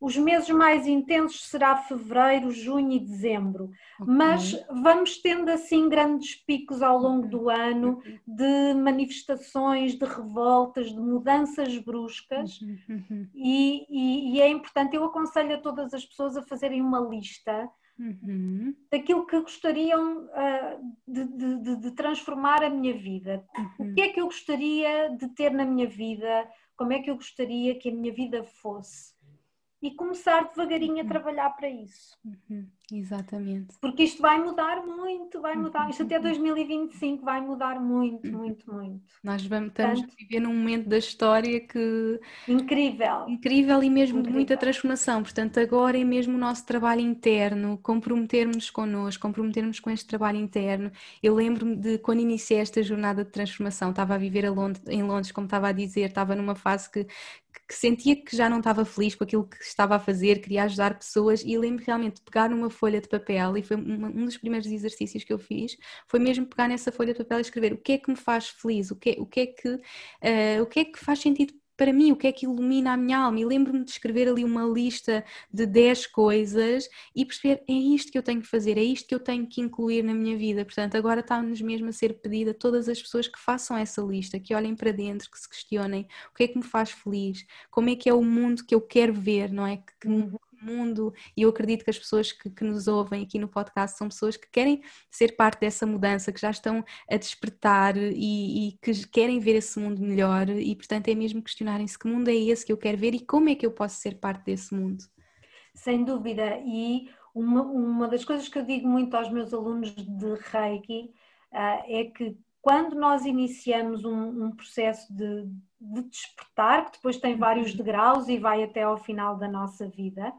os meses mais intensos será fevereiro, junho e dezembro, okay. mas vamos tendo assim grandes picos ao longo do ano de manifestações, de revoltas, de mudanças bruscas uhum, uhum. e, e, e, é importante, eu aconselho a todas as pessoas a fazerem uma lista uhum. daquilo que gostariam uh, de, de, de, transformar a minha vida. O que é que eu gostaria de ter na minha vida? Como é que eu gostaria que a minha vida fosse? E começar devagarinho a uhum. trabalhar para isso. Uhum, exatamente. Porque isto vai mudar muito, vai mudar. Uhum. Isto até 2025 vai mudar muito, uhum. muito, muito. Nós vamos, estamos Portanto, a viver num momento da história que. Incrível. Incrível e mesmo incrível. de muita transformação. Portanto, agora é mesmo o nosso trabalho interno, comprometermos connosco, comprometermos com este trabalho interno. Eu lembro-me de quando iniciei esta jornada de transformação, estava a viver a em Londres, como estava a dizer, estava numa fase que que sentia que já não estava feliz com aquilo que estava a fazer, queria ajudar pessoas e lembro realmente de pegar numa folha de papel e foi um dos primeiros exercícios que eu fiz, foi mesmo pegar nessa folha de papel e escrever o que é que me faz feliz, o que, o que, é, que, uh, o que, é que faz sentido para mim, o que é que ilumina a minha alma. E lembro-me de escrever ali uma lista de 10 coisas e perceber é isto que eu tenho que fazer, é isto que eu tenho que incluir na minha vida. Portanto, agora está-nos mesmo a ser pedida a todas as pessoas que façam essa lista, que olhem para dentro, que se questionem o que é que me faz feliz, como é que é o mundo que eu quero ver, não é? Que, mundo e eu acredito que as pessoas que, que, nos ouvem aqui no podcast são pessoas que querem ser parte dessa mudança, que já estão a despertar e, e que querem ver esse mundo melhor e portanto é mesmo questionarem-se que mundo é esse que eu quero ver e como é que eu posso ser parte desse mundo. Sem dúvida, e uma, uma das coisas que eu digo muito aos meus alunos de Reiki uh, é que quando nós iniciamos um, um processo de, de, despertar, que depois tem vários uhum. degraus e vai até ao final da nossa vida,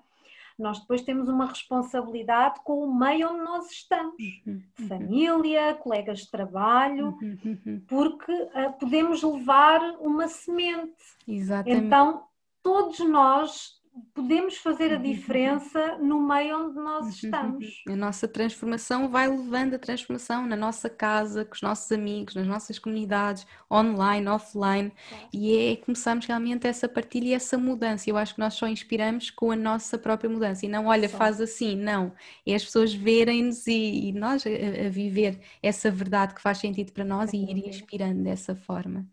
nós depois temos uma responsabilidade com o meio onde nós estamos, uhum. família, colegas de trabalho, uhum. porque uh, podemos levar uma semente. Exatamente. Então, todos nós podemos fazer a diferença no meio onde nós estamos. A nossa transformação vai levando a transformação na nossa casa, com os nossos amigos, nas nossas comunidades, online, offline, e é começamos realmente essa partilha e essa mudança. Eu acho que nós só inspiramos com a nossa própria mudança e não, olha, só. faz assim, não. É as pessoas verem-nos e, e, nós a, a, viver essa verdade que faz sentido para nós e ir inspirando dessa forma.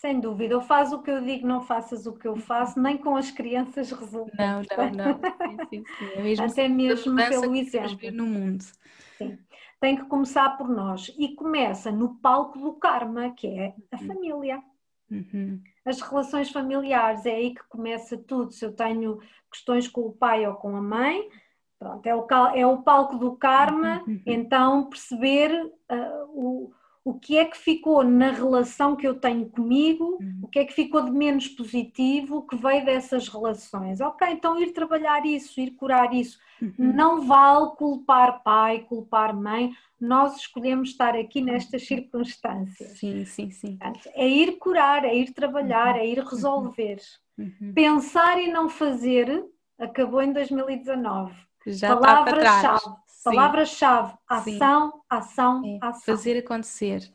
Sem dúvida, ou faz o que eu digo, não faças o que eu faço, nem com as crianças resulta. Não, não, não. Sim, sim, sim. É mesmo Até mesmo pelo exemplo. no mundo. Sim. Tem que começar por nós e começa no palco do karma, que é a uhum. família. Uhum. As relações familiares, é aí que começa tudo. Se eu tenho questões com o pai ou com a mãe, pronto, é o, é o palco do karma, uhum. então perceber uh, o o que é que ficou na relação que eu tenho comigo, uhum. o que é que ficou de menos positivo, que veio dessas relações. Ok, então ir trabalhar isso, ir curar isso. Uhum. Não vale culpar pai, culpar mãe, nós escolhemos estar aqui nestas uhum. circunstâncias. Sim, sim, sim. É ir curar, é ir trabalhar, uhum. é ir resolver. Uhum. Pensar e não fazer acabou em 2019. Já Palavra-chave Palavra-chave: ação, ação, é, ação. Fazer acontecer.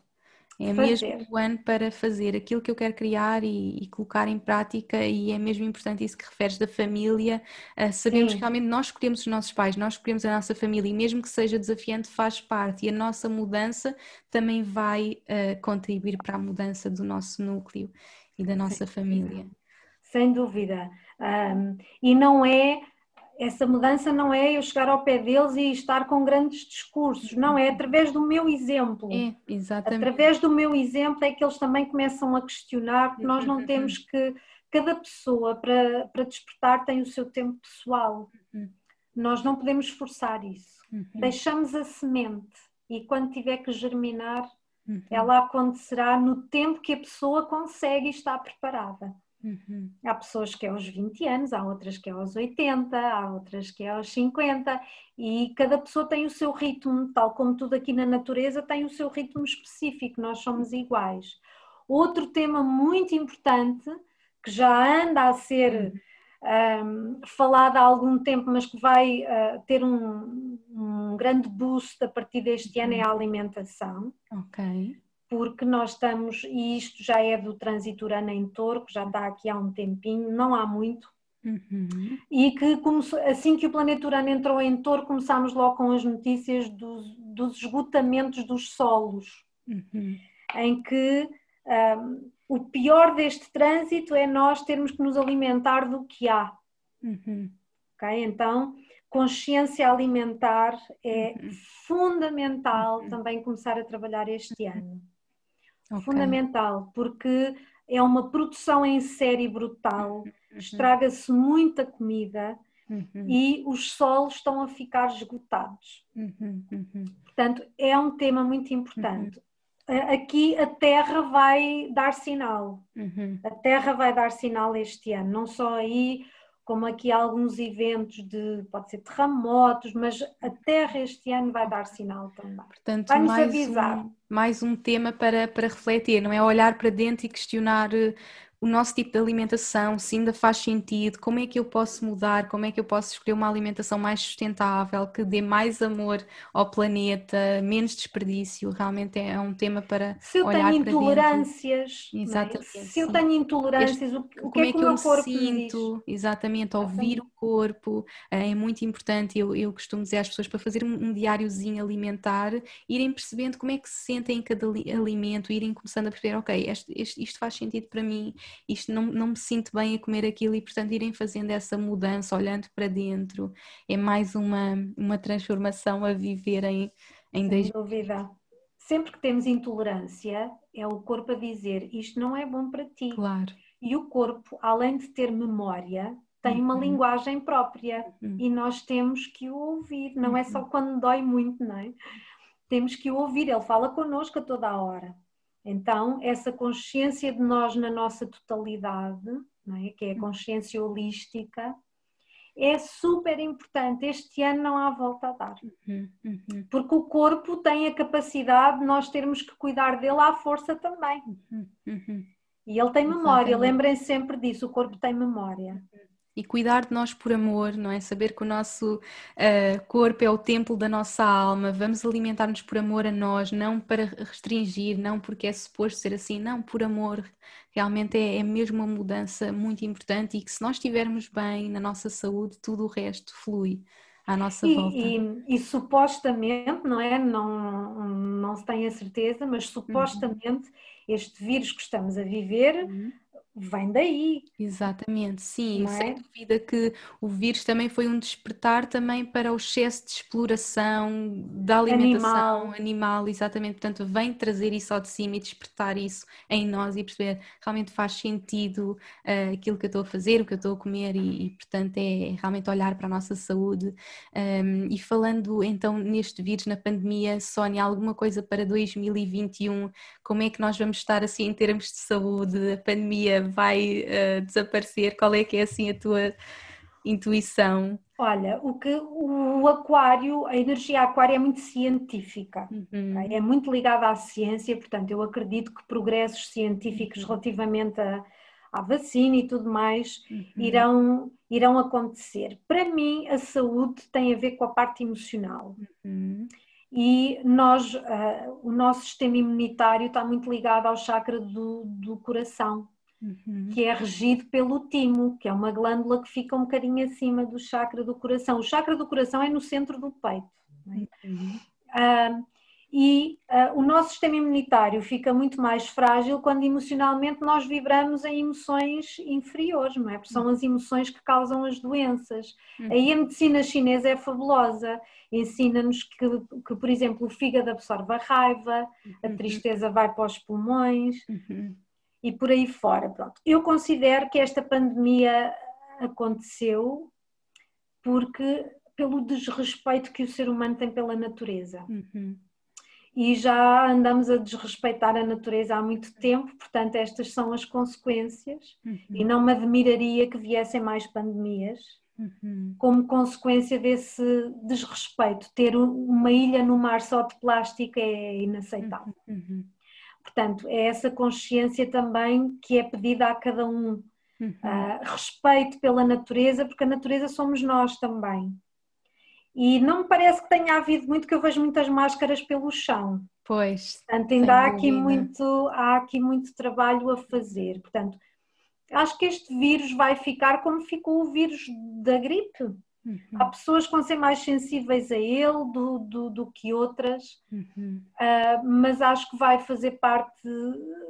É fazer. mesmo o ano para fazer aquilo que eu quero criar e, e, colocar em prática, e é mesmo importante isso que referes da família. Uh, sabemos Sim. que realmente nós escolhemos os nossos pais, nós escolhemos a nossa família, e mesmo que seja desafiante, faz parte, e a nossa mudança também vai uh, contribuir para a mudança do nosso núcleo e da nossa Sim. família. Sem dúvida. Um, e não é essa mudança não é eu chegar ao pé deles e estar com grandes discursos, não, é através do meu exemplo. É, exatamente. Através do meu exemplo é que eles também começam a questionar, que nós não temos que. Cada pessoa para, para despertar tem o seu tempo pessoal. Uhum. Nós não podemos forçar isso. Uhum. Deixamos a semente e quando tiver que germinar, uhum. ela acontecerá no tempo que a pessoa consegue e está preparada. Uhum. Há pessoas que é aos 20 anos, há outras que é aos 80, há outras que é aos 50 e cada pessoa tem o seu ritmo, tal como tudo aqui na natureza tem o seu ritmo específico, nós somos iguais. Outro tema muito importante que já anda a ser um, falado há algum tempo, mas que vai uh, ter um, um grande boost a partir deste ano é a alimentação. Ok porque nós estamos, e isto já é do trânsito Urano em Touro, que já está aqui há um tempinho, não há muito, uhum. e que começou, assim que o planeta Urano entrou em Touro, começámos logo com as notícias dos, dos esgotamentos dos solos, uhum. em que um, o pior deste trânsito é nós termos que nos alimentar do que há. Uhum. Okay? Então, consciência alimentar é uhum. fundamental uhum. também começar a trabalhar este ano. Okay. Fundamental, porque é uma produção em série brutal, uhum. estraga-se muita comida uhum. e os solos estão a ficar esgotados. Uhum. uhum. Portanto, é um tema muito importante. Uhum. Aqui a Terra vai dar sinal. A Terra vai dar sinal este ano, não só aí como aqui alguns eventos de, pode ser terremotos, mas a Terra este ano vai dar sinal também. Portanto, vai nos avisar. Um, mais um tema para, para refletir, não é olhar para dentro e questionar eh, o nosso tipo de alimentação, se ainda faz sentido, como é que eu posso mudar, como é que eu posso escolher uma alimentação mais sustentável, que dê mais amor ao planeta, menos desperdício, realmente é um tema para se eu olhar tenho intolerâncias, é? Exatamente, se eu tenho intolerâncias, o, que é que, é que o meu corpo sinto, diz? Exatamente, ouvir o corpo, eh, é muito importante, eu, eu costumo dizer às pessoas para fazer um, um diáriozinho alimentar, irem percebendo como é que se sentem em cada alimento, irem começando a perceber, ok, este, este, isto faz sentido para mim, isto não, não me sinto bem a comer aquilo e portanto irem fazendo essa mudança, olhando para dentro, é mais uma, uma transformação a viver em, em Sem dúvida. Sempre que temos intolerância, é o corpo a dizer isto não é bom para ti. Claro. E o corpo, além de ter memória, tem uma uhum. linguagem própria uhum. e nós temos que o ouvir, não é só uhum. quando dói muito, não é? Temos que o ouvir, ele fala connosco a toda a hora. Então, essa consciência de nós na nossa totalidade, é? que é a consciência holística, é super importante. Este ano não há volta a dar. Uhum, uhum. Porque o corpo tem a capacidade de nós termos que cuidar dele à força também. Uhum, e ele tem memória, lembrem -se sempre disso: o corpo tem memória e cuidar de nós por amor, não é? Saber que o nosso uh, corpo é o templo da nossa alma, vamos alimentar-nos por amor a nós, não para restringir, não porque é suposto ser assim, não, por amor. Realmente é, é mesmo uma mudança muito importante e que se nós estivermos bem na nossa saúde, tudo o resto flui à nossa e, volta. E, e, supostamente, não é? Não, não se tem a certeza, mas uhum. supostamente uhum. este vírus que estamos a viver. Uhum vem daí. Exatamente, sim, é? sem dúvida que o vírus também foi um despertar também para o excesso de exploração da alimentação animal, animal exatamente, portanto vem trazer isso ao de cima e despertar isso em nós e perceber realmente faz sentido uh, aquilo que eu estou a fazer, o que eu estou a comer e, e portanto é, é, realmente olhar para a nossa saúde um, e falando então neste vírus, na pandemia, Sónia, alguma coisa para 2021, como é que nós vamos estar assim em termos de saúde, a pandemia vai uh, desaparecer? Qual é que é assim a tua intuição? Olha, o que o aquário, a energia aquária é muito científica, uhum. é muito ligada à ciência, portanto, eu acredito que progressos científicos relativamente a, à vacina e tudo mais uhum. irão, irão acontecer. Para mim, a saúde tem a ver com a parte emocional. Uhum. E nós, uh, o nosso sistema imunitário está muito ligado ao chakra do, do coração uhum. que é regido pelo timo, que é uma glândula que fica um bocadinho acima do chakra do coração. O chakra do coração é no centro do peito. É? Uhum. Uh, e uh, o nosso sistema imunitário fica muito mais frágil quando emocionalmente nós vibramos em emoções inferiores, não é? Porque são as emoções que causam as doenças. Uhum. Aí a medicina chinesa é fabulosa, ensina-nos que, que, por exemplo, o fígado absorve a raiva, a uhum. tristeza vai para os pulmões. Uhum e por aí fora. Pronto. Eu considero que esta pandemia aconteceu porque pelo desrespeito que o ser humano tem pela natureza. Uhum. E já andamos a desrespeitar a natureza há muito tempo, portanto, estas são as consequências. Uhum. E não me admiraria que viessem mais pandemias, uhum. como consequência desse desrespeito. Ter uma ilha no mar só de plástico é inaceitável. Portanto, é essa consciência também que é pedida a cada um. Uhum. Uh, respeito pela natureza, porque a natureza somos nós também. E não me parece que tenha havido muito, que eu vejo muitas máscaras pelo chão. Pois. Portanto, ainda há aqui, muito, há aqui muito trabalho a fazer. Portanto, acho que este vírus vai ficar como ficou o vírus da gripe. Uhum. Há pessoas que vão ser mais sensíveis a ele do, do, do que outras, uhum. uh, mas acho que vai fazer parte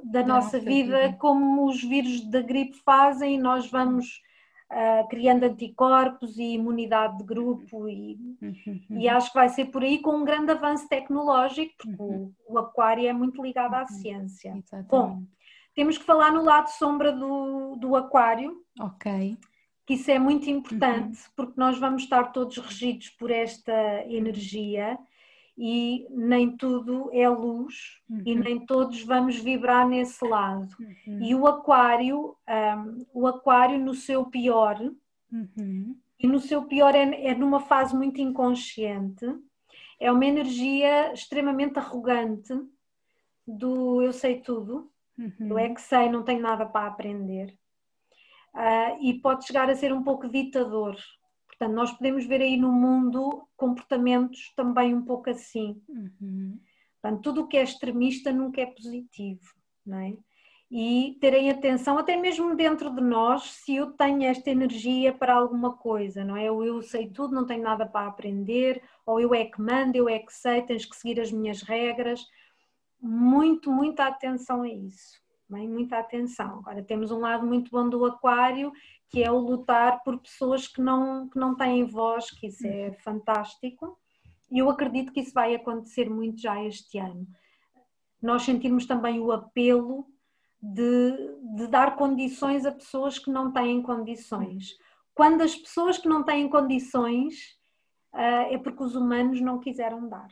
da, nossa, vida, vida, como os vírus da gripe fazem, e nós vamos uh, criando anticorpos e imunidade de grupo, e, uhum. e acho que vai ser por aí com um grande avanço tecnológico, porque o, uhum. o, aquário é muito ligado à uhum. ciência. Exatamente. Bom, temos que falar no lado sombra do, do aquário. Ok que isso é muito importante uhum. porque nós vamos estar todos regidos por esta energia e nem tudo é luz uhum. e nem todos vamos vibrar nesse lado. Uhum. E o aquário, um, o aquário no seu pior, uhum. e no seu pior é, é numa fase muito inconsciente, é uma energia extremamente arrogante do eu sei tudo, eu é uhum. que sei, não tenho nada para aprender uh, e pode chegar a ser um pouco ditador. Portanto, nós podemos ver aí no mundo comportamentos também um pouco assim. Uhum. Portanto, tudo o que é extremista nunca é positivo, não é? E terem atenção, até mesmo dentro de nós, se eu tenho esta energia para alguma coisa, não é? Ou eu sei tudo, não tenho nada para aprender, ou eu é que mando, eu é que sei, tens que seguir as minhas regras. Muito, muita atenção a isso bem? muita atenção. Agora temos um lado muito bom do aquário, que é o lutar por pessoas que não, que não têm voz, que isso é uhum. fantástico. E eu acredito que isso vai acontecer muito já este ano. Nós sentimos também o apelo de, de dar condições a pessoas que não têm condições. quando as pessoas que não têm condições uh, é porque os humanos não quiseram dar.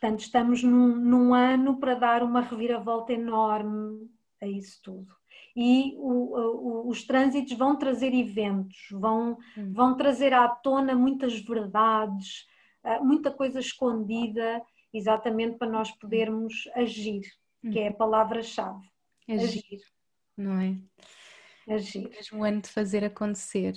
Portanto, estamos num, num ano para dar uma reviravolta enorme a isso tudo e o, o, os trânsitos vão trazer eventos, vão, hum. vão trazer à tona muitas verdades, uh, muita coisa escondida, exatamente para nós podermos agir, hum. que é a palavra-chave. Agir. agir. Não é? Agir. Mesmo ano de fazer acontecer.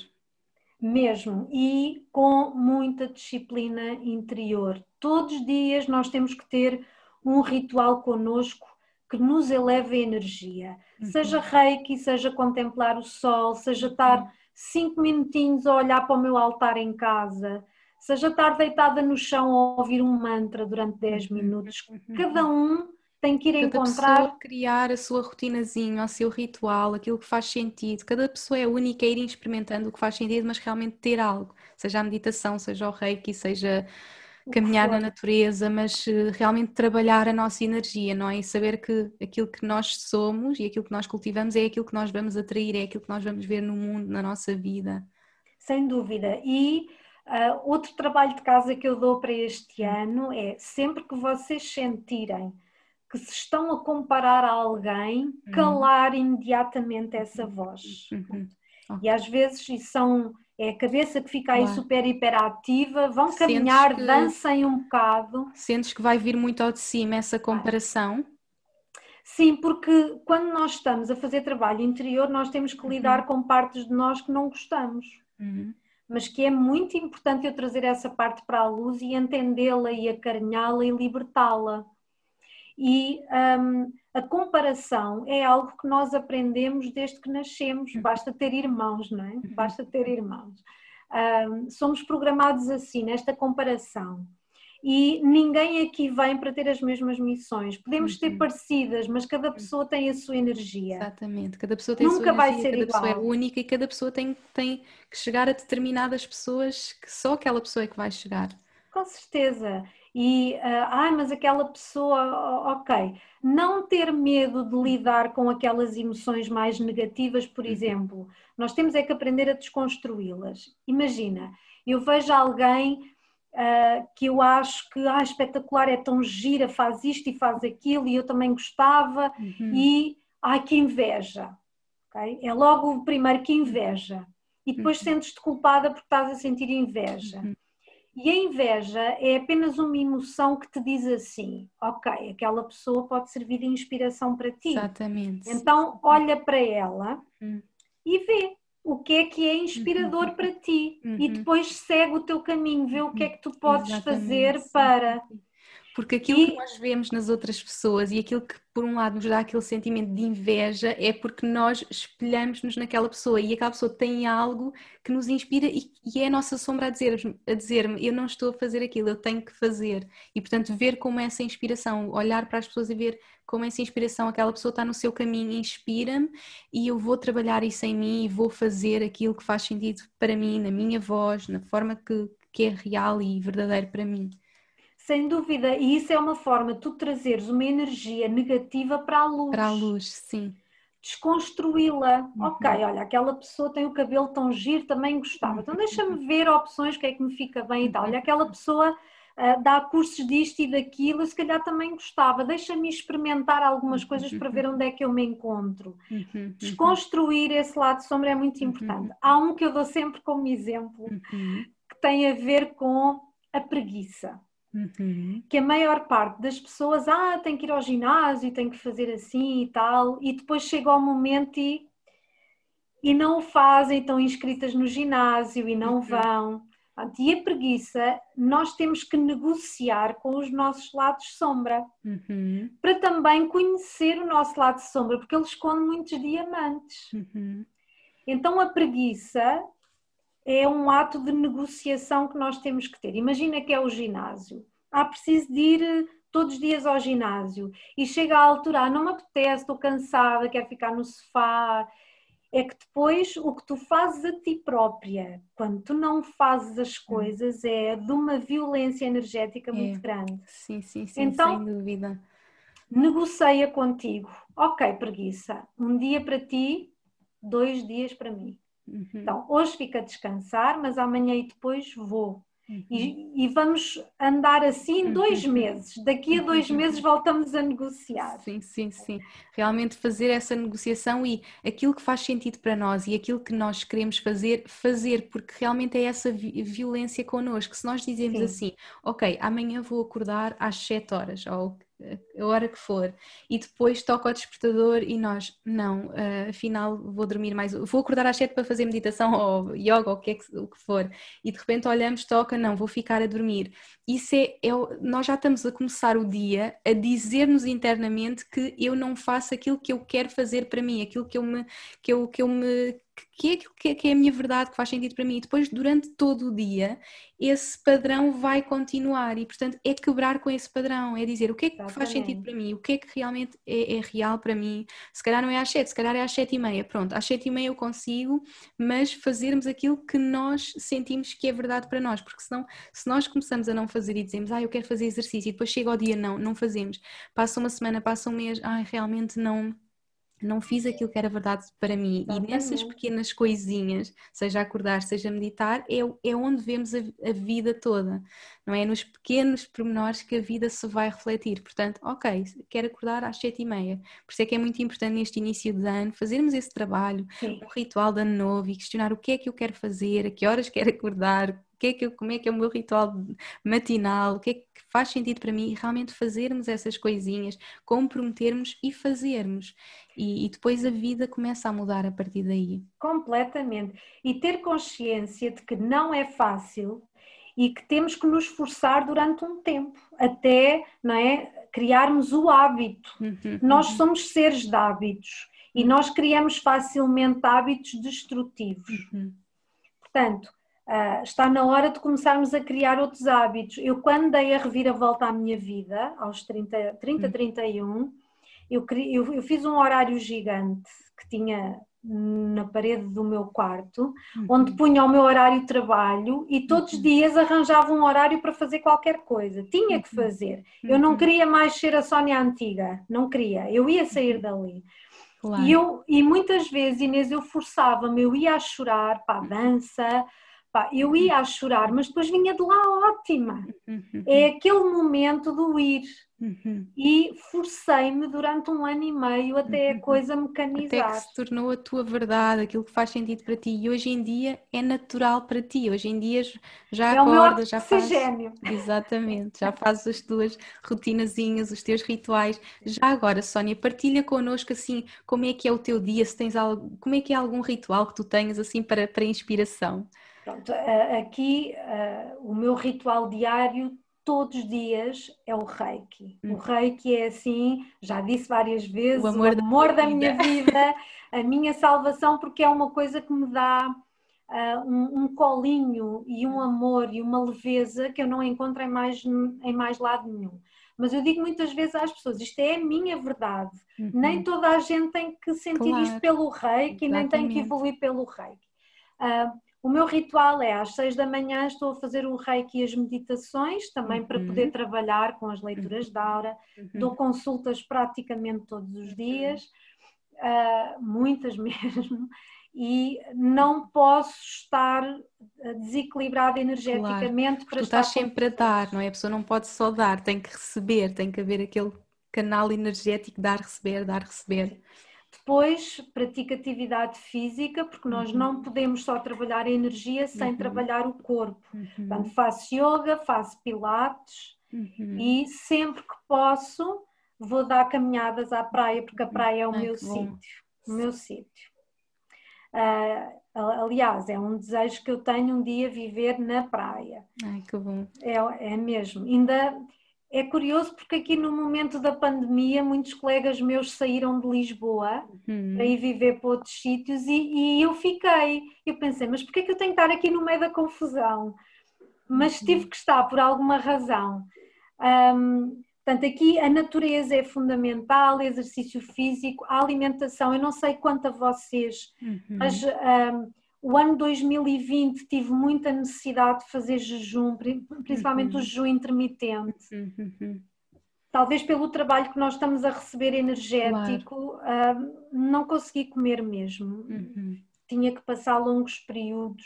Mesmo, e com muita disciplina interior. Todos os dias nós temos que ter um ritual conosco que nos eleve a energia. Uhum. Seja reiki, seja contemplar o sol, seja estar uhum. cinco minutinhos a olhar para o meu altar em casa, seja estar deitada no chão a ouvir um mantra durante 10 uhum. minutos. Uhum. Cada um tem que ir Cada encontrar. Pessoa criar a sua rotinazinha, o seu ritual, aquilo que faz sentido. Cada pessoa é única, é ir experimentando o que faz sentido, mas realmente ter algo, seja a meditação, seja o reiki, seja caminhar na natureza, mas eh, realmente trabalhar a nossa energia, não é? E saber que aquilo que nós somos e aquilo que nós cultivamos é aquilo que nós vamos atrair, é aquilo que nós vamos ver no mundo, na nossa vida. Sem dúvida. E uh, outro trabalho de casa que eu dou para este ano é sempre que vocês sentirem que se estão a comparar a alguém, uhum. calar imediatamente essa voz. Uhum. Okay. E às vezes são é a cabeça que fica aí claro. super hiperativa, vão Sentes caminhar, que... dancem um bocado. Sentes que vai vir muito ao de cima essa comparação? Sim, porque quando nós estamos a fazer trabalho interior, nós temos que lidar uhum. com partes de nós que não gostamos. Uhum. Mas que é muito importante eu trazer essa parte para a luz e entendê-la e acarinhá-la e libertá-la. E um, a comparação é algo que nós aprendemos desde que nascemos, uhum. basta ter irmãos, não é? Uhum. Basta ter irmãos. Um, somos programados assim, nesta comparação. E ninguém aqui vem para ter as mesmas missões. Podemos ter uhum. parecidas, mas cada pessoa tem a sua energia. Exatamente, cada pessoa tem Nunca a sua energia, vai ser cada igual. pessoa é única e cada pessoa tem, tem que chegar a determinadas pessoas que só aquela pessoa é que vai chegar. Com certeza e, uh, ai, mas aquela pessoa, ok. Não ter medo de lidar com aquelas emoções mais negativas, por uhum. exemplo, nós temos é que aprender a desconstruí-las. Imagina, eu vejo alguém uh, que eu acho que, ah, espetacular, é tão gira, faz isto e faz aquilo, e eu também gostava, uhum. e, ai, que inveja. Okay? É logo o primeiro que inveja. E depois uhum. sentes-te culpada porque estás a sentir inveja. Uhum. E a inveja é apenas uma emoção que te diz assim: ok, aquela pessoa pode servir de inspiração para ti. Exatamente. Então olha para ela hum. e vê o que é que é inspirador uhum. para ti uhum. e depois segue o teu caminho, vê o que é que tu podes Exatamente. fazer para. Porque aquilo e... que nós vemos nas outras pessoas e aquilo que, por um lado, nos dá aquele sentimento de inveja é porque nós espelhamos-nos naquela pessoa e aquela pessoa tem algo que nos inspira e, e é a nossa sombra a dizer-me: a dizer eu não estou a fazer aquilo, eu tenho que fazer. E, portanto, ver como essa inspiração, olhar para as pessoas e ver como essa inspiração, aquela pessoa está no seu caminho, inspira-me e eu vou trabalhar isso em mim e vou fazer aquilo que faz sentido para mim, na minha voz, na forma que, que é real e verdadeiro para mim. Sem dúvida, e isso é uma forma de tu trazeres uma energia negativa para a luz. Para a luz, sim. Desconstruí-la. Uhum. Ok, olha, aquela pessoa tem o cabelo tão giro, também gostava. Então deixa-me uhum. ver opções, o que é que me fica bem e tal. Olha, aquela pessoa uh, dá cursos disto e daquilo, se calhar também gostava. Deixa-me experimentar algumas coisas para ver onde é que eu me encontro. Uhum. Desconstruir esse lado sombra é muito importante. Há um que eu dou sempre como exemplo, que tem a ver com a preguiça. Uhum. Que a maior parte das pessoas, ah, tem que ir ao ginásio, tem que fazer assim e tal, e depois chega ao momento e, e não o fazem, estão inscritas no ginásio e não uhum. vão. E a preguiça, nós temos que negociar com os nossos lados sombra, uhum. para também conhecer o nosso lado sombra, porque ele esconde muitos diamantes. Uhum. Então a preguiça é um ato de negociação que nós temos que ter. Imagina que é o ginásio. Ah, preciso de ir eh, todos os dias ao ginásio. E chega à altura, ah, não me apetece, estou cansada, quero ficar no sofá. É que depois o que tu fazes a ti própria, quando tu não fazes as hum. coisas, é de uma violência energética é. muito grande. Sim, sim, sim, então, sem dúvida. Negocia contigo. Ok, preguiça. Um dia para ti, dois dias para mim. Uhum. Então, hoje fica a descansar, mas amanhã e depois vou. Uhum. E, e, vamos andar assim uhum. dois meses. Daqui a dois uhum. meses voltamos a negociar. Sim, sim, sim. Realmente fazer essa negociação e aquilo que faz sentido para nós e aquilo que nós queremos fazer, fazer, porque realmente é essa violência connosco. Se nós dizemos sim. assim, ok, amanhã vou acordar às 7 horas, ou a hora que for, e depois toca o despertador e nós, não, uh, afinal vou dormir mais, vou acordar às 7 para fazer meditação ou yoga ou o que, é que, o que for, e de repente olhamos, toca, não, vou ficar a dormir. Isso é, é, nós já estamos a começar o dia a dizer-nos internamente que eu não faço aquilo que eu quero fazer para mim, aquilo que eu me, que eu, que eu me que é aquilo que é, que é a minha verdade, que faz sentido para mim. E depois, durante todo o dia, esse padrão vai continuar e, portanto, é quebrar com esse padrão, é dizer o que é que Exatamente. faz sentido para mim, o que é que realmente é, é, real para mim. Se calhar não é às sete, se calhar é às sete e meia. Pronto, às sete e meia eu consigo, mas fazermos aquilo que nós sentimos que é verdade para nós, porque senão, se nós começamos a não fazer e dizemos, ah, eu quero fazer exercício, e depois chega ao dia, não, não fazemos. Passa uma semana, passa um mês, ah, realmente não não fiz aquilo que era verdade para mim. E nessas pequenas coisinhas, seja acordar, seja meditar, é, é onde vemos a, a, vida toda, não é? Nos pequenos pormenores que a vida se vai refletir. Portanto, ok, quero acordar às sete e meia. Por isso é que é muito importante neste início de ano fazermos esse trabalho, Sim. um ritual de ano novo e questionar o que é que eu quero fazer, a que horas quero acordar, que é que eu, como é que é o meu ritual matinal, o que é que faz sentido para mim e realmente fazermos essas coisinhas, comprometermos e fazermos. E, e, depois a vida começa a mudar a partir daí. Completamente. E ter consciência de que não é fácil e que temos que nos esforçar durante um tempo até não é, criarmos o hábito. Uhum, nós uhum. somos seres de hábitos e uhum. nós criamos facilmente hábitos destrutivos. Uhum. Portanto, Uh, está na hora de começarmos a criar outros hábitos. Eu, quando dei a reviravolta à minha vida, aos 30, 30 31, eu, eu, eu, fiz um horário gigante que tinha na parede do meu quarto, uhum. onde punha o meu horário de trabalho e todos os uhum. dias arranjava um horário para fazer qualquer coisa. Tinha que uhum. fazer. Eu não queria mais ser a Sónia antiga, não queria. Eu ia sair dali. Claro. E, eu, e muitas vezes, Inês, eu forçava-me, eu ia a chorar para a dança, Pá, eu ia a chorar, mas depois vinha de lá ótima. Uhum. É aquele momento do ir. Uhum. E forcei-me durante um ano e meio até a uhum. coisa mecanizar. Até que se tornou a tua verdade, aquilo que faz sentido para ti. E hoje em dia é natural para ti. Hoje em dia já é acordas, já fazes. Exatamente, já fazes as tuas rotinazinhas, os teus rituais. Já agora, Sónia, partilha connosco assim como é que é o teu dia, se tens algo, como é que é algum ritual que tu tenhas assim para, para inspiração. Pronto, aqui o meu ritual diário todos os dias é o reiki. Hum. O reiki é assim, já disse várias vezes, o amor, o amor da, da minha vida, a minha salvação, porque é uma coisa que me dá uh, um, um, colinho e um amor e uma leveza que eu não encontro em mais, em mais lado nenhum. Mas eu digo muitas vezes às pessoas, isto é a minha verdade. Uhum. Nem toda a gente tem que sentir claro. isto pelo reiki, Exatamente. nem tem que evoluir pelo reiki. Uh, o meu ritual é às seis da manhã estou a fazer o reiki e as meditações, também uhum. para poder trabalhar com as leituras de aura. Uhum. Dou consultas praticamente todos os dias, uh, muitas mesmo, e não posso estar ah, desequilibrada energeticamente claro, para tu estar. estás sempre a dar, não é? A pessoa não pode só dar, tem que receber, tem que haver aquele canal energético dar, receber, dar, receber. Depois pratica atividade física, porque nós uhum. não podemos só trabalhar a energia sem uhum. trabalhar o corpo. Uhum. Portanto, faço yoga, faço pilates uhum. e sempre que posso vou dar caminhadas à praia, porque a praia é o Ai, meu sítio. O meu sítio. Uh, aliás, é um desejo que eu tenho um dia viver na praia. Ai, que bom. É, é mesmo. Ainda é curioso porque aqui no momento da pandemia muitos colegas meus saíram de Lisboa uhum. para ir viver para outros sítios e, e, eu fiquei. Eu pensei, mas porquê é que eu tenho que estar aqui no meio da confusão? Mas uhum. tive que estar por alguma razão. Um, portanto, aqui a natureza é fundamental, exercício físico, a alimentação. Eu não sei quanto a vocês, uhum. mas um, o ano 2020 tive muita necessidade de fazer jejum, principalmente uhum. o jejum intermitente. Uhum, uhum. Talvez pelo trabalho que nós estamos a receber energético, claro. uh, não consegui comer mesmo. Uhum. tinha que passar longos períodos.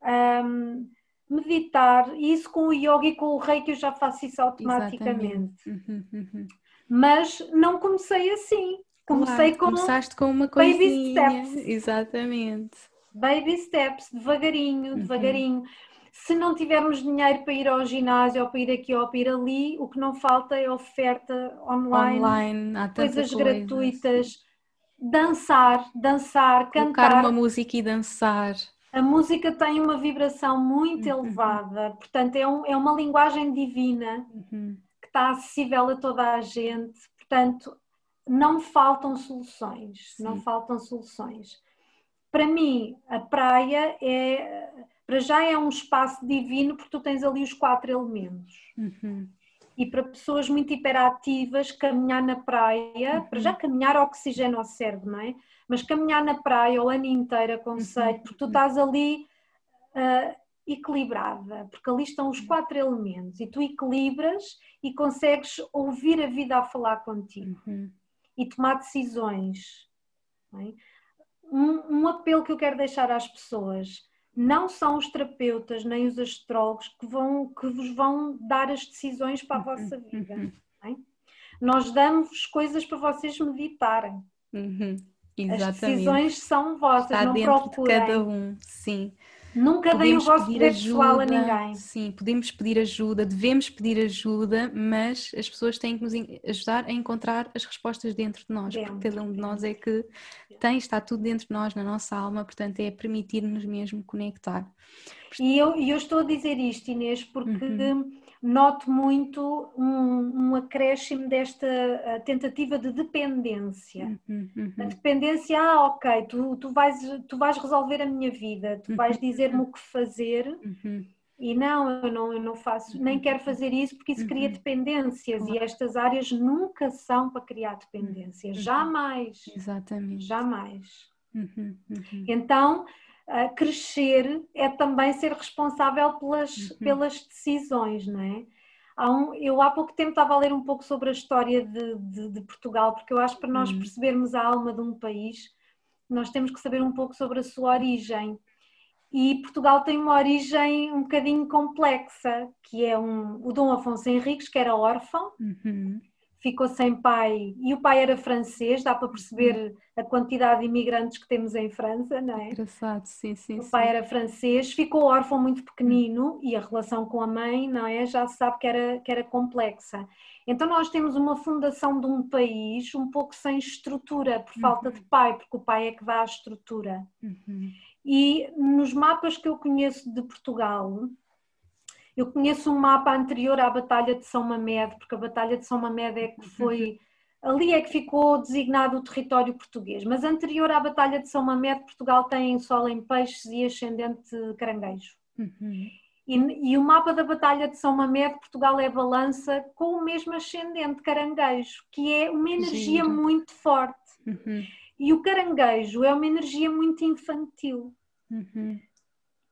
Um, meditar, e isso com o yoga e com o reiki eu já faço isso automaticamente. Uhum, uhum. Mas não comecei assim. Comecei claro, com começaste com uma coisinha. Baby steps. Exatamente. Baby steps, devagarinho, uhum. devagarinho. Se não tivermos dinheiro para ir ao ginásio ou para ir aqui ou para ir ali, o que não falta é oferta online, online coisas coisa. gratuitas, dançar, dançar, cantar. Colocar uma música e dançar. A música tem uma vibração muito uhum. elevada, portanto, é, um, é, uma linguagem divina uhum. que está acessível a toda a gente. Portanto, não faltam soluções, Sim. não faltam soluções. Para mim, a praia é, para já é um espaço divino porque tu tens ali os quatro elementos. Uhum. E para pessoas muito hiperativas, caminhar na praia, uhum. para já caminhar oxigênio ao cérebro, não é? Mas caminhar na praia o ano inteiro, aconselho, porque tu estás ali uh, equilibrada, porque ali estão os quatro elementos e tu equilibras e consegues ouvir a vida a falar contigo uhum. e tomar decisões. É? Um, um apelo que eu quero deixar às pessoas não são os terapeutas nem os astrólogos que, vão, que vos vão dar as decisões para a uhum. vossa vida. É? Nós damos coisas para vocês meditarem. Uhum. Exatamente. As decisões são vossas, Está não dentro procurem. de cada um, sim. Nunca deem o vosso poder pessoal a ninguém. Sim, podemos pedir ajuda, devemos pedir ajuda, mas as pessoas têm que nos ajudar a encontrar as respostas dentro de nós, dentro. porque cada um de nós é que tem, está tudo dentro de nós, na nossa alma, portanto é permitir-nos mesmo conectar. E eu, eu estou a dizer isto, Inês, porque uhum noto muito um, um acréscimo desta tentativa de dependência. Uhum, uhum. A dependência, ah, ok, tu, tu, vais, tu vais resolver a minha vida, tu vais uhum, dizer-me o que fazer. Uhum. E não eu, não, eu não faço, nem quero fazer isso porque isso cria dependências e estas áreas nunca são para criar dependência, jamais. Exatamente. Jamais. Então, uh, crescer é também ser responsável pelas, uhum. pelas decisões, não é? Há um, eu há pouco tempo estava a ler um pouco sobre a história de, de, de Portugal, porque eu acho que para nós uhum. percebermos a alma de um país, nós temos que saber um pouco sobre a sua origem. E Portugal tem uma origem um bocadinho complexa, que é um, o Dom Afonso Henriques, que era órfão, uhum ficou sem pai e o pai era francês, dá para perceber a quantidade de imigrantes que temos em França, não é? Engraçado, sim, sim. O pai era francês, ficou órfão muito pequenino e a relação com a mãe, não é? Já se sabe que era, que era complexa. Então nós temos uma fundação de um país um pouco sem estrutura, por falta uhum. de pai, porque o pai é que dá a estrutura. Uhum. E nos mapas que eu conheço de Portugal, eu conheço um mapa anterior à Batalha de São Mamede, porque a Batalha de São Mamede é que foi. Ali é que ficou designado o território português, mas anterior à Batalha de São Mamede, Portugal tem Sol em Peixes e Ascendente Caranguejo. Uhum. E, e, o mapa da Batalha de São Mamede, Portugal é balança com o mesmo ascendente caranguejo, que é uma energia Giro. muito forte. Uhum. E o caranguejo é uma energia muito infantil. Uhum.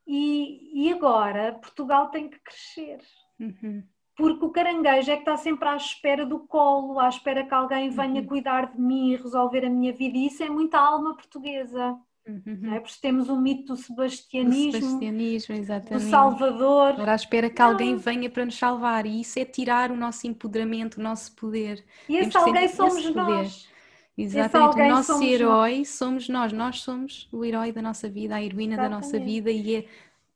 E, e agora Portugal tem que crescer. Uhum. Porque o caranguejo é que está sempre à espera do colo, à espera que alguém venha uhum. cuidar de mim e resolver a minha vida. E isso é muita alma portuguesa. Uhum. É? Porque temos o mito do sebastianismo, do, sebastianismo exatamente. do Salvador. Agora à espera que alguém venha para nos salvar, e isso é tirar o nosso empoderamento, o nosso poder. E esse alguém somos nós. Exatamente, o nosso somos herói nós. somos nós, nós somos o herói da nossa vida, a heroína Exatamente. da nossa vida e é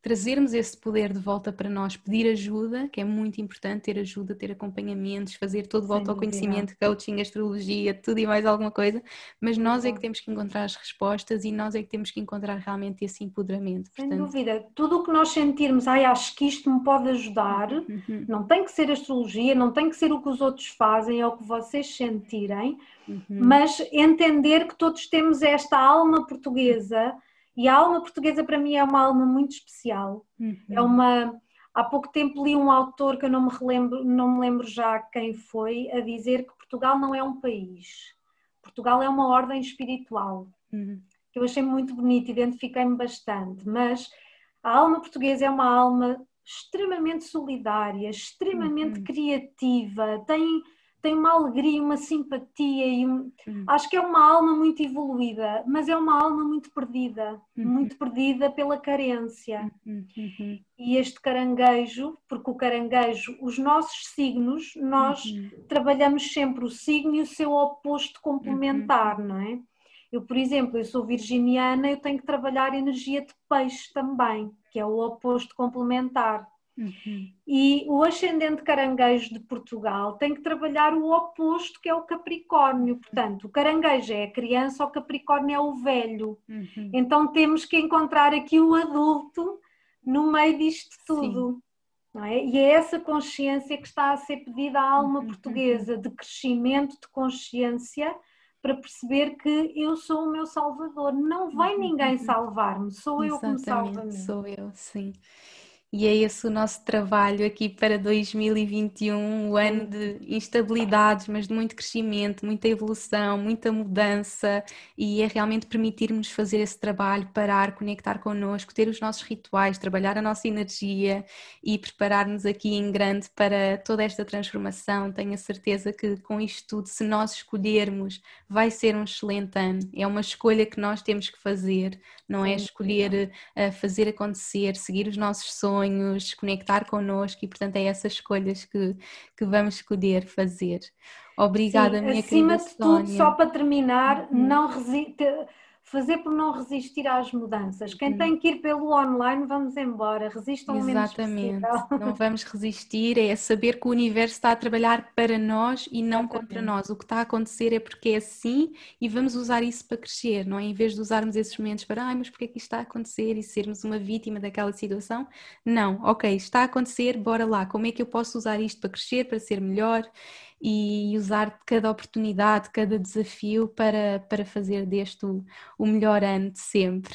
trazermos esse poder de volta para nós, pedir ajuda, que é muito importante, ter ajuda, ter acompanhamentos, fazer todo o autoconhecimento, coaching, astrologia, tudo e mais alguma coisa, mas nós é que temos que encontrar as respostas e nós é que temos que encontrar realmente esse empoderamento. Sem Portanto... dúvida, tudo o que nós sentirmos, ai, acho que isto me pode ajudar, uhum. não tem que ser astrologia, não tem que ser o que os outros fazem, é o que vocês sentirem, uhum. mas entender que todos temos esta alma portuguesa e a alma portuguesa para mim é uma alma muito especial. Uhum. É uma há pouco tempo li um autor que eu não me relembro, não me lembro já quem foi, a dizer que Portugal não é um país. Portugal é uma ordem espiritual. Uhum. Que eu achei muito bonito, identifiquei-me bastante, mas a alma portuguesa é uma alma extremamente solidária, extremamente uhum. criativa, tem tem uma alegria, uma simpatia e um... uhum. acho que é uma alma muito evoluída, mas é uma alma muito perdida, uhum. muito perdida pela carência. Uhum. uhum. E este caranguejo, porque o caranguejo, os nossos signos, nós uhum. trabalhamos sempre o signo e o seu oposto complementar, uhum. não é? Eu, por exemplo, eu sou virginiana, eu tenho que trabalhar energia de peixe também, que é o oposto complementar. Uhum. E o ascendente caranguejo de Portugal tem que trabalhar o oposto, que é o Capricórnio. Portanto, o caranguejo é a criança, o Capricórnio é o velho. Uhum. Então temos que encontrar aqui o adulto no meio disto tudo. É? E é essa consciência que está a ser pedida à alma uhum. portuguesa, de crescimento de consciência para perceber que eu sou o meu salvador. Não vai uhum. ninguém salvar-me, sou Exatamente, eu que me salvo. Sou eu, sim. E é esse o nosso trabalho aqui para 2021, o ano de instabilidades, mas de muito crescimento, muita evolução, muita mudança, e é realmente permitirmos fazer esse trabalho, parar, conectar connosco, ter os nossos rituais, trabalhar a nossa energia e preparar-nos aqui em grande para toda esta transformação. Tenho a certeza que com isto tudo, se nós escolhermos, vai ser um excelente ano. É uma escolha que nós temos que fazer, não é escolher uh, fazer acontecer, seguir os nossos sonhos sonhos, conectar connosco e, portanto, é essas escolhas que, que vamos escolher fazer. Obrigada, Sim, minha acima querida de tudo, só para terminar, uhum. não resiste fazer por não resistir às mudanças. Quem uhum. tem que ir pelo online, vamos embora, resistam Exatamente. Não vamos resistir, é saber que o universo está a trabalhar para nós e não Exatamente. contra nós. O que está a acontecer é porque é assim e vamos usar isso para crescer, não é? Em vez de usarmos esses momentos para, ai, mas porque é que isto está a acontecer e sermos uma vítima daquela situação? Não, ok, está a acontecer, bora lá, como é que eu posso usar isto para crescer, para ser melhor? E usar cada oportunidade, cada desafio para, para fazer deste o, o melhor ano de sempre.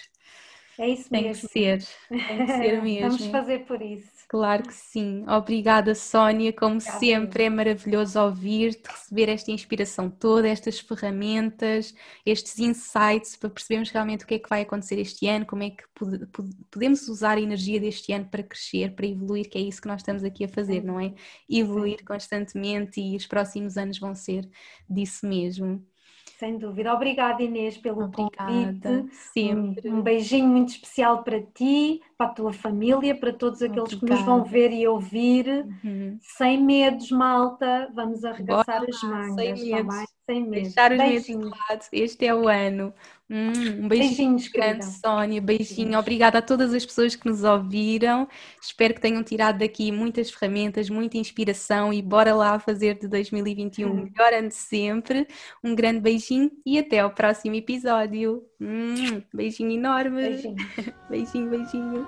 É isso tem mesmo. Que ser, tem que ser mesmo. Vamos fazer por isso. Claro que sim. Obrigada, Sónia. Como Obrigada. sempre, é maravilhoso ouvir-te, receber esta inspiração toda, estas ferramentas, estes insights para percebermos realmente o que é que vai acontecer este ano, como é que podemos usar a energia deste ano para crescer, para evoluir, que é isso que nós estamos aqui a fazer, não é? Evoluir constantemente e os próximos anos vão ser disso mesmo. Sem dúvida. Obrigada, Inês, pelo Obrigada, convite. Sempre. Um, um, beijinho muito especial para ti, para a tua família, para todos aqueles Obrigada. que nos vão ver e ouvir. Uhum. Sem medos, malta. Vamos arregaçar Bora, as mangas. Sem tá medos. Tá sem medo. Deixar os medos de lado. Este é o ano. Hum, um beijinho grande, Sónia. Beijinho. Beijinhos. Obrigada a todas as pessoas que nos ouviram. Espero que tenham tirado daqui muitas ferramentas, muita inspiração e bora lá fazer de 2021 o melhor ano de sempre. Um grande beijinho e até ao próximo episódio. Hum, beijinho enorme. Beijinho, beijinho. beijinho.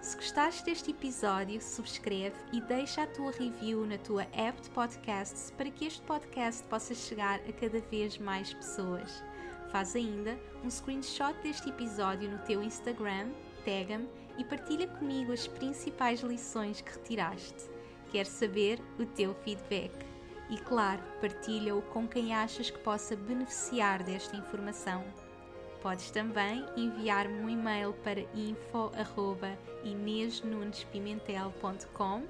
Se gostaste deste episódio, subscreve e deixa a tua review na tua app de podcasts para que este podcast possa chegar a cada vez mais pessoas. Faz ainda um screenshot deste episódio no teu Instagram, tag-me e partilha comigo as principais lições que retiraste. Quero saber o teu feedback e, claro, partilha-o com quem achas que possa beneficiar desta informação. Podes também enviar-me um e-mail para info.inesnunespimentel.com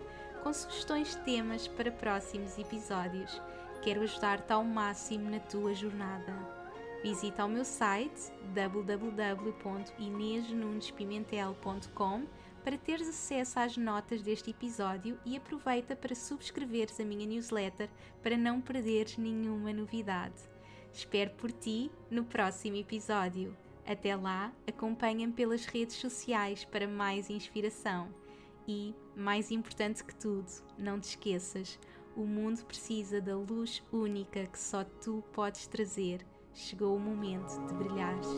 com sugestões de temas para próximos episódios. Quero ajudar-te ao máximo na tua jornada. Visita o meu site www.inesnunespimentel.com para teres acesso às notas deste episódio e aproveita para subscreveres a minha newsletter para não perderes nenhuma novidade. Espero por ti no próximo episódio. Até lá, acompanha-me pelas redes sociais para mais inspiração. E, mais importante que tudo, não te esqueças: o mundo precisa da luz única que só tu podes trazer. Chegou o momento de brilhares.